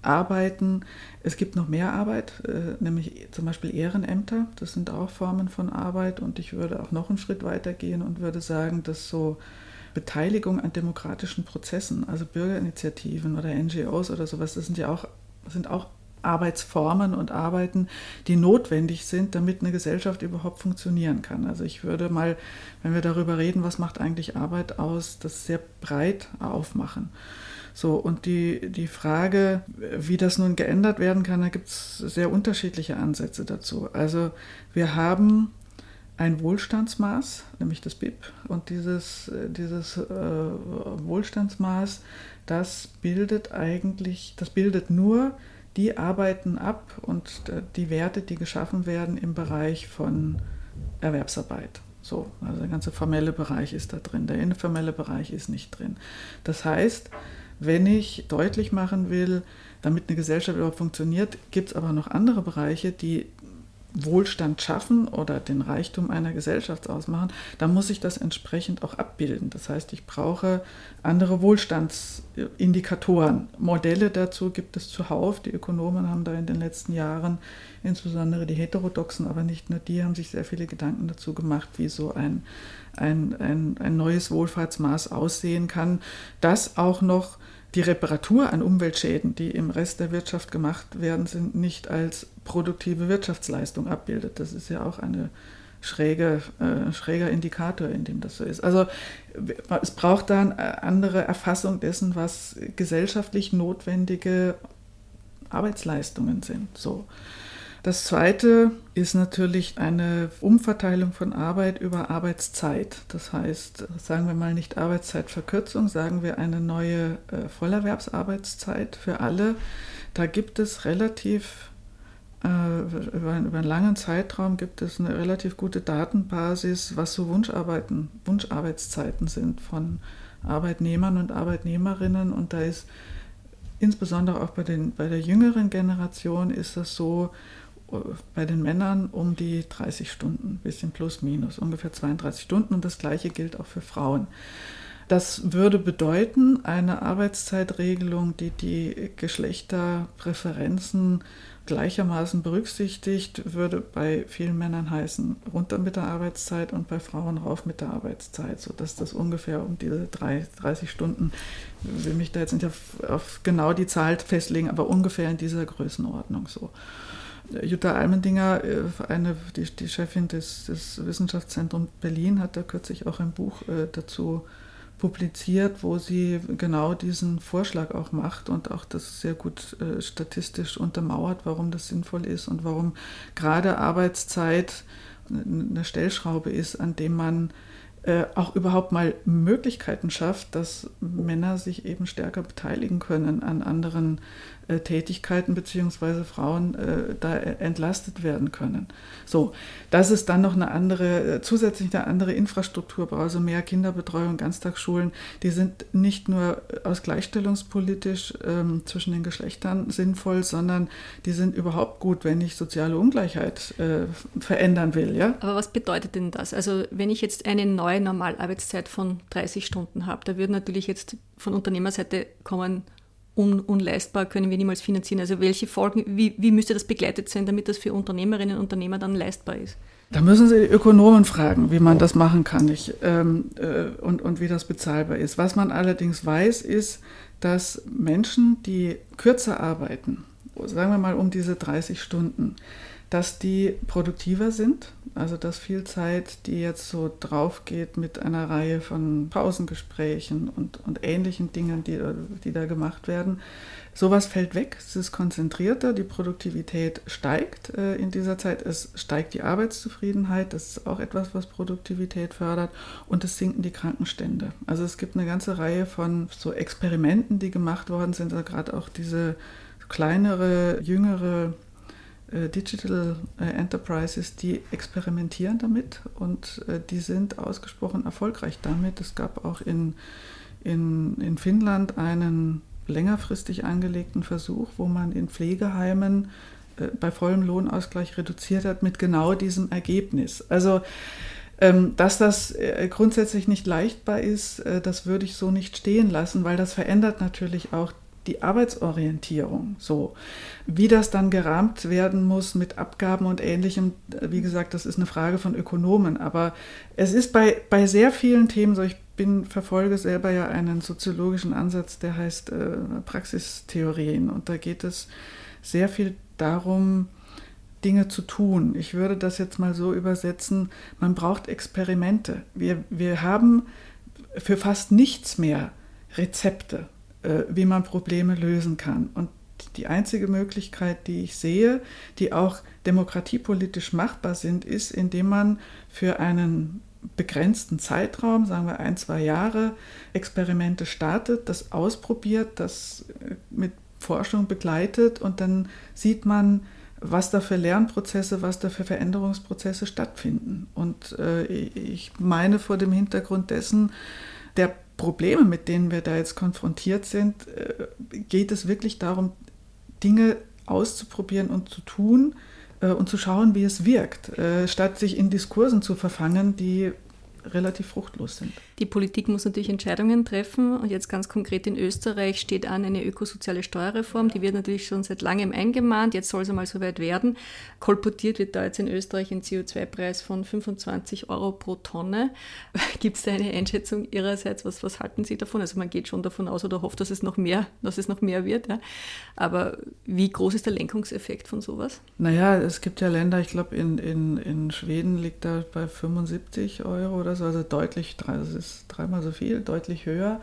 Arbeiten. Es gibt noch mehr Arbeit, äh, nämlich zum Beispiel Ehrenämter. Das sind auch Formen von Arbeit und ich würde auch noch einen Schritt weiter gehen und würde sagen, dass so Beteiligung an demokratischen Prozessen, also Bürgerinitiativen oder NGOs oder sowas, das sind ja auch, sind auch Arbeitsformen und Arbeiten, die notwendig sind, damit eine Gesellschaft überhaupt funktionieren kann. Also ich würde mal, wenn wir darüber reden, was macht eigentlich Arbeit aus, das sehr breit aufmachen. So, und die, die Frage, wie das nun geändert werden kann, da gibt es sehr unterschiedliche Ansätze dazu. Also wir haben ein Wohlstandsmaß, nämlich das BIP, und dieses, dieses äh, Wohlstandsmaß, das bildet eigentlich, das bildet nur die arbeiten ab und die Werte, die geschaffen werden im Bereich von Erwerbsarbeit. So, also der ganze formelle Bereich ist da drin, der informelle Bereich ist nicht drin. Das heißt, wenn ich deutlich machen will, damit eine Gesellschaft überhaupt funktioniert, gibt es aber noch andere Bereiche, die Wohlstand schaffen oder den Reichtum einer Gesellschaft ausmachen, dann muss ich das entsprechend auch abbilden. Das heißt, ich brauche andere Wohlstandsindikatoren. Modelle dazu gibt es zuhauf. Die Ökonomen haben da in den letzten Jahren, insbesondere die Heterodoxen, aber nicht nur die, haben sich sehr viele Gedanken dazu gemacht, wie so ein, ein, ein, ein neues Wohlfahrtsmaß aussehen kann, das auch noch die Reparatur an Umweltschäden, die im Rest der Wirtschaft gemacht werden, sind nicht als produktive Wirtschaftsleistung abbildet. Das ist ja auch ein schräge, äh, schräger Indikator, in dem das so ist. Also es braucht da eine andere Erfassung dessen, was gesellschaftlich notwendige Arbeitsleistungen sind. So. Das zweite ist natürlich eine Umverteilung von Arbeit über Arbeitszeit. Das heißt, sagen wir mal nicht Arbeitszeitverkürzung, sagen wir eine neue äh, Vollerwerbsarbeitszeit für alle. Da gibt es relativ äh, über, über, einen langen Zeitraum gibt es eine relativ gute Datenbasis, was so Wunscharbeiten, Wunscharbeitszeiten sind von Arbeitnehmern und Arbeitnehmerinnen. Und da ist insbesondere auch bei, den, bei der jüngeren Generation ist das so, bei den Männern um die 30 Stunden, bisschen plus minus, ungefähr 32 Stunden und das gleiche gilt auch für Frauen. Das würde bedeuten, eine Arbeitszeitregelung, die die Geschlechterpräferenzen gleichermaßen berücksichtigt, würde bei vielen Männern heißen, runter mit der Arbeitszeit und bei Frauen rauf mit der Arbeitszeit, sodass das ungefähr um diese 30 Stunden, will mich da jetzt nicht auf, auf genau die Zahl festlegen, aber ungefähr in dieser Größenordnung so. Jutta Almendinger, äh, eine, die, die Chefin des, des Wissenschaftszentrums Berlin, hat da kürzlich auch ein Buch äh, dazu publiziert, wo sie genau diesen Vorschlag auch macht und auch das sehr gut äh, statistisch untermauert, warum das sinnvoll ist und warum gerade Arbeitszeit eine Stellschraube ist, an dem man äh, auch überhaupt mal Möglichkeiten schafft, dass Männer sich eben stärker beteiligen können an anderen äh, Tätigkeiten beziehungsweise Frauen äh, da entlastet werden können. So, dass es dann noch eine andere, äh, zusätzlich eine andere Infrastruktur also mehr Kinderbetreuung, Ganztagsschulen, die sind nicht nur aus gleichstellungspolitisch ähm, zwischen den Geschlechtern sinnvoll, sondern die sind überhaupt gut, wenn ich soziale Ungleichheit äh, verändern will. Ja? Aber was bedeutet denn das? Also wenn ich jetzt eine neue Normalarbeitszeit von 30 Stunden habe, da würde natürlich jetzt von Unternehmerseite kommen, un, unleistbar, können wir niemals finanzieren. Also welche Folgen, wie, wie müsste das begleitet sein, damit das für Unternehmerinnen und Unternehmer dann leistbar ist? Da müssen Sie die Ökonomen fragen, wie man das machen kann ich, ähm, äh, und, und wie das bezahlbar ist. Was man allerdings weiß, ist, dass Menschen, die kürzer arbeiten, sagen wir mal um diese 30 Stunden, dass die produktiver sind, also dass viel Zeit, die jetzt so drauf geht mit einer Reihe von Pausengesprächen und, und ähnlichen Dingen, die, die da gemacht werden, sowas fällt weg, es ist konzentrierter, die Produktivität steigt äh, in dieser Zeit, es steigt die Arbeitszufriedenheit, das ist auch etwas, was Produktivität fördert und es sinken die Krankenstände. Also es gibt eine ganze Reihe von so Experimenten, die gemacht worden sind, also gerade auch diese kleinere, jüngere Digital äh, Enterprises, die experimentieren damit und äh, die sind ausgesprochen erfolgreich damit. Es gab auch in, in, in Finnland einen längerfristig angelegten Versuch, wo man in Pflegeheimen bei vollem Lohnausgleich reduziert hat mit genau diesem Ergebnis. Also ähm, dass das grundsätzlich nicht leichtbar ist, das würde ich so nicht stehen lassen, weil das verändert natürlich auch die Arbeitsorientierung. So, wie das dann gerahmt werden muss mit Abgaben und ähnlichem, wie gesagt, das ist eine Frage von Ökonomen. Aber es ist bei, bei sehr vielen Themen so, ich bin, verfolge selber ja einen soziologischen Ansatz, der heißt äh, Praxistheorien. Und da geht es sehr viel darum, Dinge zu tun. Ich würde das jetzt mal so übersetzen, man braucht Experimente. Wir, wir haben für fast nichts mehr Rezepte. Äh, wie man Probleme lösen kann. Und die einzige Möglichkeit, die ich sehe, die auch demokratiepolitisch machbar sind, ist, indem man für einen begrenzten Zeitraum, sagen wir ein, zwei Jahre, Experimente startet, das ausprobiert, das äh, mit Forschung begleitet und dann sieht man, was da für Lernprozesse, was da für Veränderungsprozesse stattfinden. Und äh, ich meine vor dem Hintergrund dessen, der Probleme, mit denen wir da jetzt konfrontiert sind, äh, geht es wirklich darum, Dinge auszuprobieren und zu tun äh, und zu schauen, wie es wirkt, äh, statt sich in Diskursen zu verfangen, die relativ fruchtlos sind. Die Politik muss natürlich Entscheidungen treffen und jetzt ganz konkret in Österreich steht an eine ökosoziale Steuerreform. Die wird natürlich schon seit langem eingemahnt. Jetzt soll es einmal soweit werden. Kolportiert wird da jetzt in Österreich ein CO2-Preis von 25 Euro pro Tonne. *laughs* Gibt es da eine Einschätzung Ihrerseits? Was, was halten Sie davon? Also man geht schon davon aus oder hofft, dass es noch mehr, dass es noch mehr wird. Ja? Aber wie groß ist der Lenkungseffekt von sowas? Naja, es gibt ja Länder, ich glaube in, in, in Schweden liegt da bei 75 Euro oder also deutlich, das ist ist dreimal so viel, deutlich höher.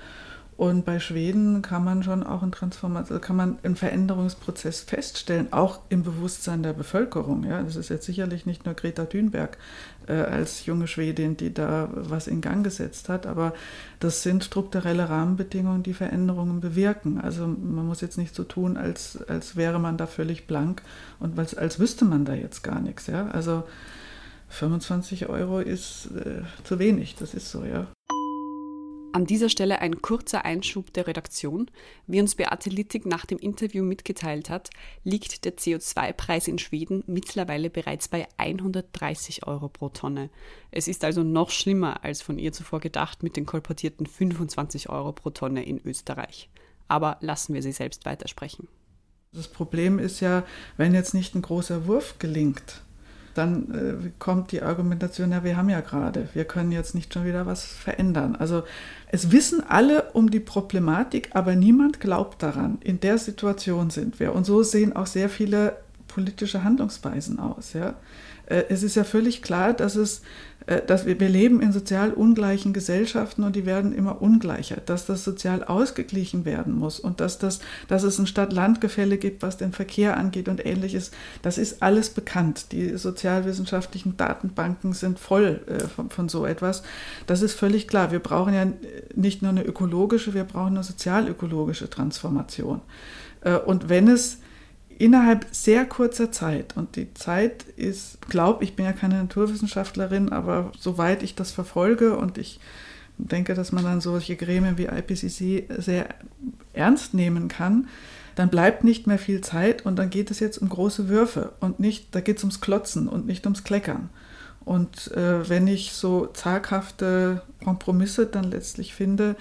Und bei Schweden kann man schon auch einen Transformation, kann man einen Veränderungsprozess feststellen, auch im Bewusstsein der Bevölkerung. Ja, das ist jetzt sicherlich nicht nur Greta Thunberg äh, als junge Schwedin, die da was in Gang gesetzt hat, aber das sind strukturelle Rahmenbedingungen, die Veränderungen bewirken. Also man muss jetzt nicht so tun, als, als wäre man da völlig blank und als, als wüsste man da jetzt gar nichts. Ja, also 25 Euro ist äh, zu wenig, das ist so, ja. An dieser Stelle ein kurzer Einschub der Redaktion. Wie uns Beate Littig nach dem Interview mitgeteilt hat, liegt der CO2-Preis in Schweden mittlerweile bereits bei 130 Euro pro Tonne. Es ist also noch schlimmer als von ihr zuvor gedacht mit den kolportierten 25 Euro pro Tonne in Österreich. Aber lassen wir sie selbst weitersprechen. Das Problem ist ja, wenn jetzt nicht ein großer Wurf gelingt, dann äh, kommt die Argumentation, ja, wir haben ja gerade, wir können jetzt nicht schon wieder was verändern. Also es wissen alle um die Problematik, aber niemand glaubt daran. In der Situation sind wir. Und so sehen auch sehr viele politische Handlungsweisen aus. Ja? Äh, es ist ja völlig klar, dass es äh, dass wir, wir leben in sozial ungleichen Gesellschaften und die werden immer ungleicher, dass das sozial ausgeglichen werden muss und dass, das, dass es ein Stadt-Land-Gefälle gibt, was den Verkehr angeht und ähnliches, das ist alles bekannt. Die sozialwissenschaftlichen Datenbanken sind voll äh, von, von so etwas. Das ist völlig klar. Wir brauchen ja nicht nur eine ökologische, wir brauchen eine sozial-ökologische Transformation. Und wenn es innerhalb sehr kurzer Zeit, und die Zeit ist, glaube ich, bin ja keine Naturwissenschaftlerin, aber soweit ich das verfolge und ich denke, dass man dann solche Gremien wie IPCC sehr ernst nehmen kann, dann bleibt nicht mehr viel Zeit und dann geht es jetzt um große Würfe und nicht, da geht es ums Klotzen und nicht ums Kleckern. Und äh, wenn ich so zaghafte Kompromisse dann letztlich finde,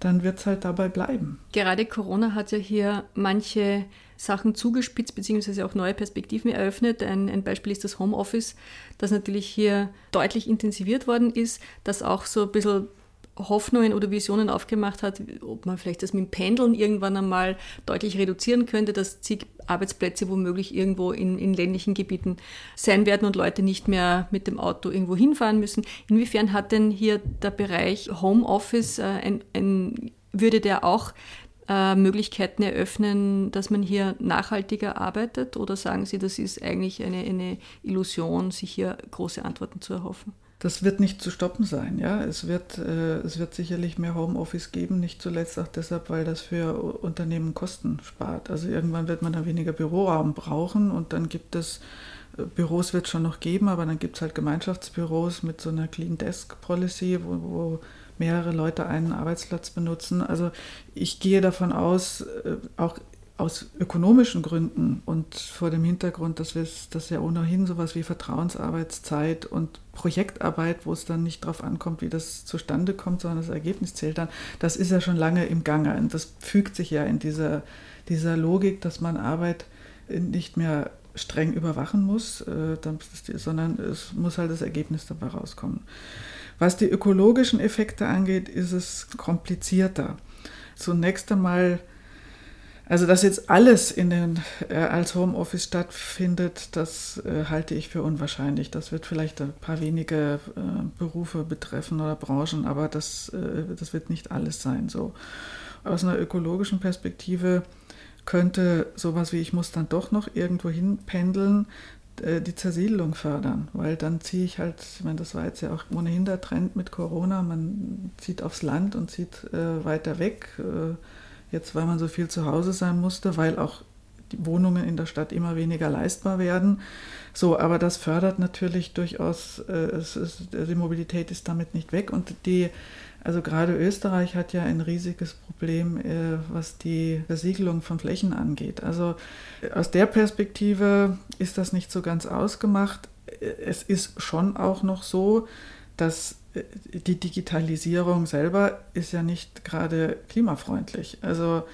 dann wird es halt dabei bleiben. Gerade Corona hat ja hier manche Sachen zugespitzt bzw. auch neue Perspektiven eröffnet. Ein, ein, Beispiel ist das Homeoffice, das natürlich hier deutlich intensiviert worden ist, das auch so ein bisschen Hoffnungen oder Visionen aufgemacht hat, ob man vielleicht das mit dem Pendeln irgendwann einmal deutlich reduzieren könnte, dass zig Arbeitsplätze womöglich irgendwo in, in ländlichen Gebieten sein werden und Leute nicht mehr mit dem Auto irgendwo hinfahren müssen. Inwiefern hat denn hier der Bereich Homeoffice äh, ein, ein würde der auch äh, Möglichkeiten eröffnen, dass man hier nachhaltiger arbeitet? Oder sagen Sie, das ist eigentlich eine, eine Illusion, sich hier große Antworten zu erhoffen? Das wird nicht zu stoppen sein. Ja? Es, wird, äh, es wird sicherlich mehr Homeoffice geben, nicht zuletzt auch deshalb, weil das für Unternehmen Kosten spart. Also irgendwann wird man dann weniger Büroraum brauchen und dann gibt es, äh, Büros wird es schon noch geben, aber dann gibt es halt Gemeinschaftsbüros mit so einer Clean Desk Policy, wo, wo mehrere Leute einen Arbeitsplatz benutzen. Also ich gehe davon aus, äh, auch aus ökonomischen Gründen und vor dem Hintergrund, dass wir das ja ohnehin sowas wie Vertrauensarbeitszeit und Projektarbeit, wo es dann nicht darauf ankommt, wie das zustande kommt, sondern das Ergebnis zählt dann, das ist ja schon lange im Gange. Und das fügt sich ja in dieser, dieser Logik, dass man Arbeit nicht mehr streng überwachen muss, äh, sondern es muss halt das Ergebnis dabei rauskommen. Was die ökologischen Effekte angeht, ist es komplizierter. Zunächst einmal, also dass jetzt alles in den, äh, als Homeoffice stattfindet, das äh, halte ich für unwahrscheinlich. Das wird vielleicht ein paar wenige äh, Berufe betreffen oder Branchen, aber das, äh, das wird nicht alles sein. So. Aus einer ökologischen Perspektive könnte sowas wie ich muss dann doch noch irgendwo hin pendeln, die Zersiedelung fördern, weil dann ziehe ich halt, ich meine, das war jetzt ja auch ohnehin der Trend mit Corona, man zieht aufs Land und zieht äh, weiter weg, äh, jetzt weil man so viel zu Hause sein musste, weil auch die Wohnungen in der Stadt immer weniger leistbar werden. So, aber das fördert natürlich durchaus, äh, ist, die Mobilität ist damit nicht weg und die also gerade Österreich hat ja ein riesiges Problem, äh, was die Versiegelung von Flächen angeht. Also aus der Perspektive ist das nicht so ganz ausgemacht. Es ist schon auch noch so, dass äh, die Digitalisierung selber ist ja nicht gerade klimafreundlich. Also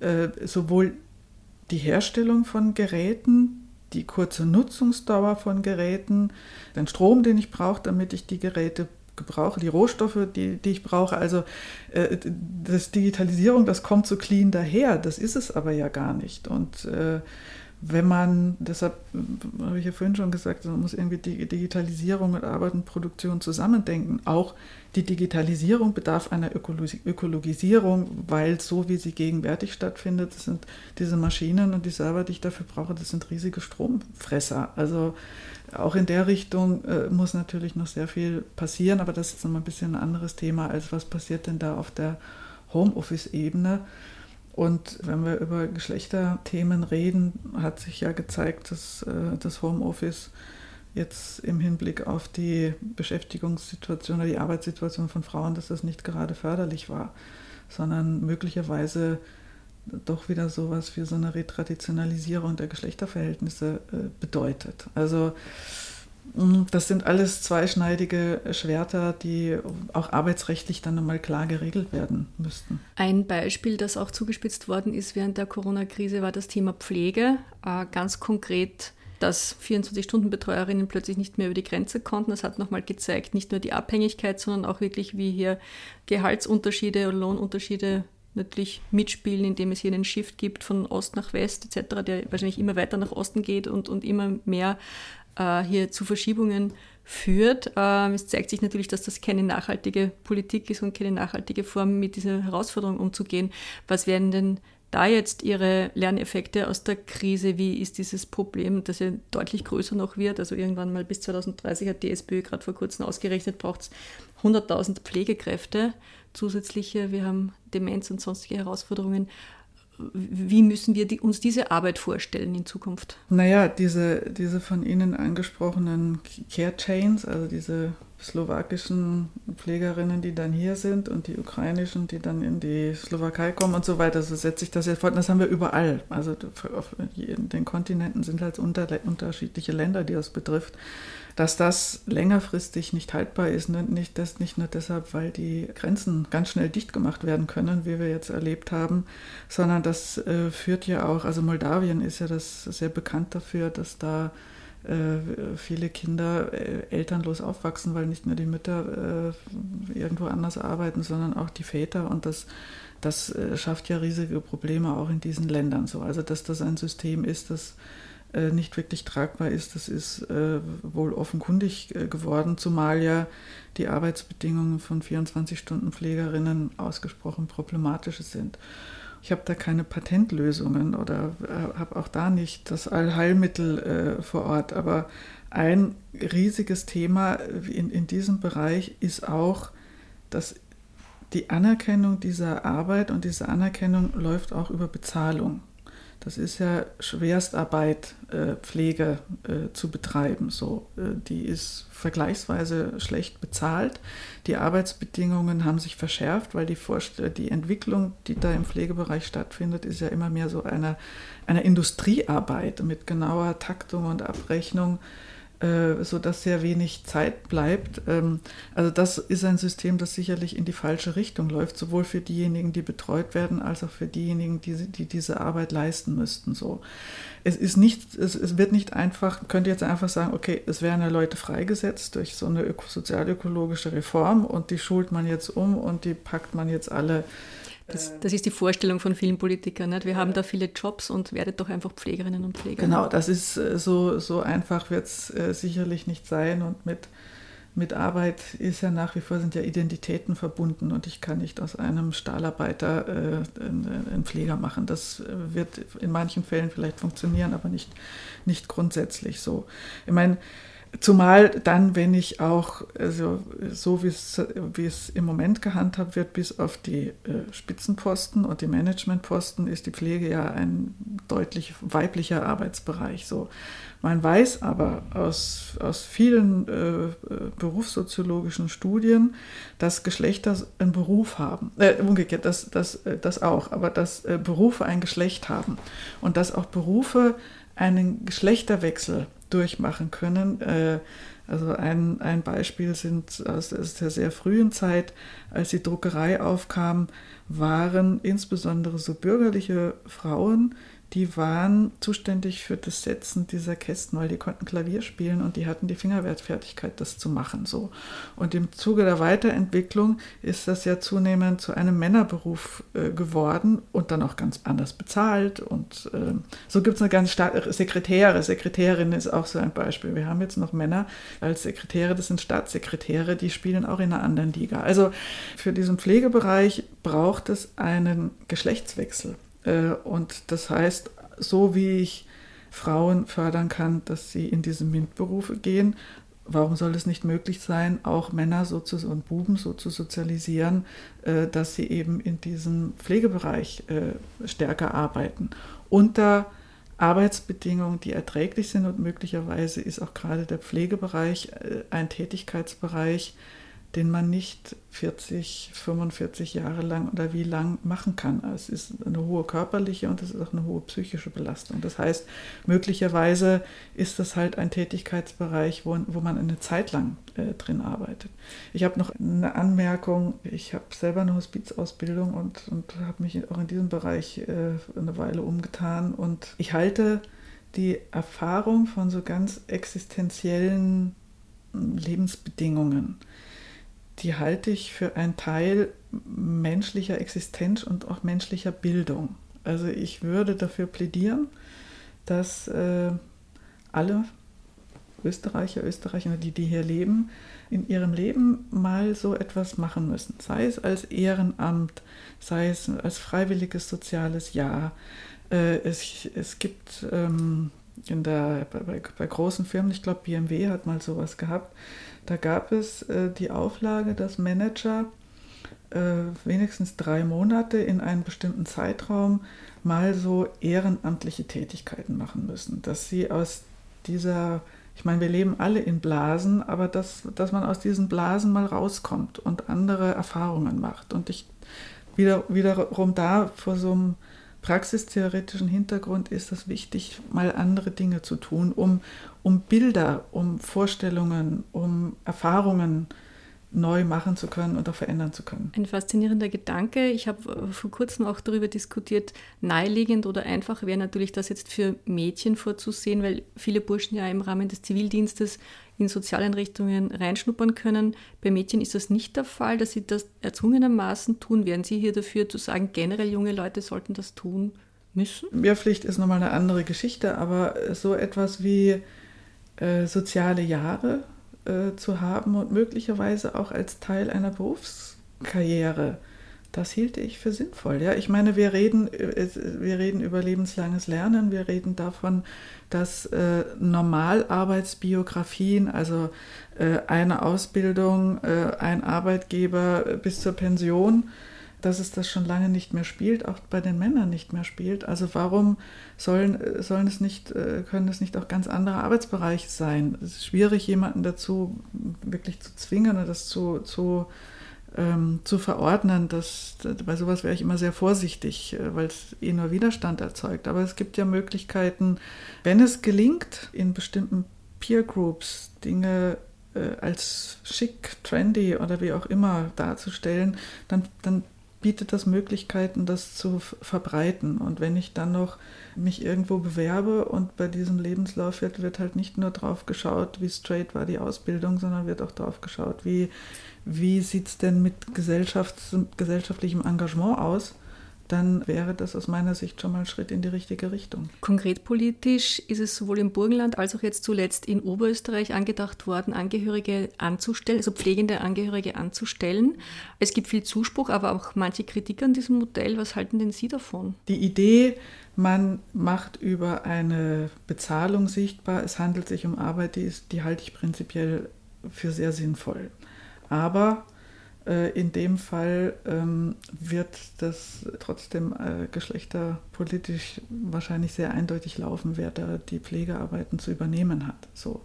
äh, sowohl die Herstellung von Geräten, die kurze Nutzungsdauer von Geräten, den Strom, den ich brauche, damit ich die Geräte gebrauche, die Rohstoffe, die, die ich brauche. Also äh, das Digitalisierung, das kommt so clean daher, das ist es aber ja gar nicht. Und äh, wenn man, deshalb äh, habe ich ja vorhin schon gesagt, man muss irgendwie Digitalisierung mit Arbeit und Produktion zusammendenken. Auch die Digitalisierung bedarf einer Ökologisierung, weil so wie sie gegenwärtig stattfindet, das sind diese Maschinen und die Server, die ich dafür brauche, das sind riesige Stromfresser. Also auch in der Richtung äh, muss natürlich noch sehr viel passieren, aber das ist nochmal ein bisschen ein anderes Thema, als was passiert denn da auf der Homeoffice-Ebene. Und wenn wir über Geschlechterthemen reden, hat sich ja gezeigt, dass äh, das Homeoffice jetzt im Hinblick auf die Beschäftigungssituation oder die Arbeitssituation von Frauen, dass das nicht gerade förderlich war, sondern möglicherweise doch wieder sowas wie so eine Retraditionalisierung der Geschlechterverhältnisse äh, bedeutet. Also das sind alles zweischneidige Schwerter, die auch arbeitsrechtlich dann nochmal klar geregelt werden müssten. Ein Beispiel, das auch zugespitzt worden ist während der Corona-Krise, war das Thema Pflege. Äh, ganz konkret dass 24-Stunden-Betreuerinnen plötzlich nicht mehr über die Grenze konnten. Das hat nochmal gezeigt, nicht nur die Abhängigkeit, sondern auch wirklich, wie hier Gehaltsunterschiede oder Lohnunterschiede natürlich mitspielen, indem es hier einen Shift gibt von Ost nach West etc., der wahrscheinlich immer weiter nach Osten geht und, und immer mehr äh, hier zu Verschiebungen führt. Ähm, es zeigt sich natürlich, dass das keine nachhaltige Politik ist und keine nachhaltige Form, mit dieser Herausforderung umzugehen. Was werden denn da jetzt Ihre Lerneffekte aus der Krise? Wie ist dieses Problem, das ja deutlich größer noch wird? Also irgendwann mal bis 2030 hat die SPÖ gerade vor kurzem ausgerechnet, braucht es 100.000 Pflegekräfte zusätzliche. Wir haben Demenz und sonstige Herausforderungen. Wie müssen wir die, uns diese Arbeit vorstellen in Zukunft? Naja, diese, diese von Ihnen angesprochenen Care Chains, also diese slowakischen Pflegerinnen, die dann hier sind und die ukrainischen, die dann in die Slowakei kommen und so weiter. So setzt sich das jetzt fort. Das haben wir überall. Also auf den Kontinenten sind halt unter, unterschiedliche Länder, die das betrifft. Dass das längerfristig nicht haltbar ist, ne, nicht, das nicht nur deshalb, weil die Grenzen ganz schnell dicht gemacht werden können, wie wir jetzt erlebt haben, sondern das äh, führt ja auch, also Moldawien ist ja das sehr bekannt dafür, dass da äh, viele Kinder äh, elternlos aufwachsen, weil nicht nur die Mütter äh, irgendwo anders arbeiten, sondern auch die Väter. Und das, das schafft ja riesige Probleme auch in diesen Ländern. So. Also dass das ein System ist, das nicht wirklich tragbar ist, das ist wohl offenkundig geworden, zumal ja die Arbeitsbedingungen von 24-Stunden-Pflegerinnen ausgesprochen problematisch sind. Ich habe da keine Patentlösungen oder äh, habe auch da nicht das Allheilmittel äh, vor Ort. Aber ein riesiges Thema in, in diesem Bereich ist auch, dass die Anerkennung dieser Arbeit und diese Anerkennung läuft auch über Bezahlung. Das ist ja Schwerstarbeit, äh, Pflege äh, zu betreiben. So, äh, die ist vergleichsweise schlecht bezahlt. Die Arbeitsbedingungen haben sich verschärft, weil die, die Entwicklung, die da im Pflegebereich stattfindet, ist ja immer mehr so eine, eine Industriearbeit mit genauer Taktung und Abrechnung äh, sodass sehr wenig Zeit bleibt. Ähm, also das ist ein System, das sicherlich in die falsche Richtung läuft, sowohl für diejenigen, die betreut werden, als auch für diejenigen, die, die diese Arbeit leisten müssten. So. Es, ist nicht, es, es wird nicht einfach, könnte jetzt einfach sagen, okay, es werden ja Leute freigesetzt durch so eine sozialökologische Reform und die schult man jetzt um und die packt man jetzt alle das, das, ist die Vorstellung von vielen Politikern. Nicht? Wir haben da viele Jobs und werdet doch einfach Pflegerinnen und Pfleger. Genau, das ist äh, so, so einfach wird es äh, sicherlich nicht sein. Und mit, mit Arbeit ist ja nach wie vor sind ja Identitäten verbunden und ich kann nicht aus einem Stahlarbeiter äh, einen Pfleger machen. Das äh, wird in manchen Fällen vielleicht funktionieren, aber nicht, nicht grundsätzlich so. Ich meine, Zumal dann, wenn ich auch, also so wie es, im Moment gehandhabt wird, bis auf die äh, Spitzenposten und die Managementposten, ist die Pflege ja ein deutlich weiblicher Arbeitsbereich. So. Man weiß aber aus, aus vielen äh, berufssoziologischen Studien, dass Geschlechter einen Beruf haben. Äh, umgekehrt, das, das, äh, das auch, aber dass äh, Berufe ein Geschlecht haben und dass auch Berufe einen Geschlechterwechsel durchmachen können. Äh, also ein, ein Beispiel sind aus der sehr frühen Zeit, als die Druckerei aufkam, waren insbesondere so bürgerliche Frauen, die waren zuständig für das Setzen dieser Kästen, weil die konnten Klavier spielen und die hatten die Fingerwertfertigkeit, das zu machen. So. Und im Zuge der Weiterentwicklung ist das ja zunehmend zu einem Männerberuf äh, geworden und dann auch ganz anders bezahlt. Und äh, so gibt es eine ganz starke Sekretäre. Sekretärin ist auch so ein Beispiel. Wir haben jetzt noch Männer als Sekretäre, das sind Staatssekretäre, die spielen auch in einer anderen Liga. Also für diesen Pflegebereich braucht es einen Geschlechtswechsel. Äh, und das heißt, so wie ich Frauen fördern kann, dass sie in diese MINT-Berufe gehen, warum soll es nicht möglich sein, auch Männer so zu, und Buben so zu sozialisieren, äh, dass sie eben in diesem Pflegebereich äh, stärker arbeiten. Unter Arbeitsbedingungen, die erträglich sind und möglicherweise ist auch gerade der Pflegebereich ein Tätigkeitsbereich, den man nicht 40, 45 Jahre lang oder wie lang machen kann. Es ist eine hohe körperliche und es ist auch eine hohe psychische Belastung. Das heißt, möglicherweise ist das halt ein Tätigkeitsbereich, wo, wo man eine Zeit lang äh, drin arbeitet. Ich habe noch eine Anmerkung. Ich habe selber eine Hospizausbildung und, und habe mich auch in diesem Bereich äh, eine Weile umgetan. Und ich halte die Erfahrung von so ganz existenziellen Lebensbedingungen die halte ich für einen Teil menschlicher Existenz und auch menschlicher Bildung. Also ich würde dafür plädieren, dass äh, alle Österreicher, Österreicher, die, die hier leben, in ihrem Leben mal so etwas machen müssen. Sei es als Ehrenamt, sei es als freiwilliges soziales Jahr. Äh, es, es gibt ähm, in der, bei, bei großen Firmen, ich glaube BMW hat mal sowas gehabt, da gab es äh, die Auflage, dass Manager äh, wenigstens drei Monate in einem bestimmten Zeitraum mal so ehrenamtliche Tätigkeiten machen müssen. Dass sie aus dieser, ich meine, wir leben alle in Blasen, aber dass, dass man aus diesen Blasen mal rauskommt und andere Erfahrungen macht. Und ich wieder, wiederum da vor so einem praxistheoretischen Hintergrund ist es wichtig, mal andere Dinge zu tun, um, um Bilder, um Vorstellungen, um Erfahrungen neu machen zu können und auch verändern zu können. Ein faszinierender Gedanke. Ich habe äh, vor kurzem auch darüber diskutiert, naheliegend oder einfach wäre natürlich das jetzt für Mädchen vorzusehen, weil viele Burschen ja im Rahmen des Zivildienstes in Sozialeinrichtungen reinschnuppern können. Bei Mädchen ist das nicht der Fall, dass sie das erzwungenermaßen tun. Wären Sie hier dafür zu sagen, generell junge Leute sollten das tun müssen? Wehrpflicht ist nochmal eine andere Geschichte, aber so etwas wie äh, soziale Jahre äh, zu haben und möglicherweise auch als Teil einer Berufskarriere das hielte ich für sinnvoll. Ja, ich meine, wir reden, äh, wir reden über lebenslanges Lernen, wir reden davon, dass äh, Normalarbeitsbiografien, also äh, eine Ausbildung, äh, ein Arbeitgeber bis zur Pension, dass es das schon lange nicht mehr spielt, auch bei den Männern nicht mehr spielt. Also warum sollen, sollen es nicht, äh, können es nicht auch ganz andere Arbeitsbereiche sein? Es ist schwierig, jemanden dazu wirklich zu zwingen oder das zu, zu ähm, zu verordnen. Das, bei sowas wäre ich immer sehr vorsichtig, äh, weil es eh nur Widerstand erzeugt. Aber es gibt ja Möglichkeiten, wenn es gelingt, in bestimmten Peer Groups Dinge äh, als schick, trendy oder wie auch immer darzustellen, dann, dann bietet das Möglichkeiten, das zu verbreiten. Und wenn ich dann noch mich irgendwo bewerbe und bei diesem Lebenslauf wird, wird halt nicht nur drauf geschaut, wie straight war die Ausbildung, sondern wird auch drauf geschaut, wie, wie sieht es denn mit gesellschaftlichem Engagement aus? Dann wäre das aus meiner Sicht schon mal ein Schritt in die richtige Richtung. Konkret politisch ist es sowohl im Burgenland als auch jetzt zuletzt in Oberösterreich angedacht worden, Angehörige anzustellen, also pflegende Angehörige anzustellen. Es gibt viel Zuspruch, aber auch manche Kritik an diesem Modell. Was halten denn Sie davon? Die Idee, man macht über eine Bezahlung sichtbar, es handelt sich um Arbeit, die, ist, die halte ich prinzipiell für sehr sinnvoll. Aber in dem Fall ähm, wird das trotzdem äh, geschlechterpolitisch wahrscheinlich sehr eindeutig laufen, wer da die Pflegearbeiten zu übernehmen hat. So.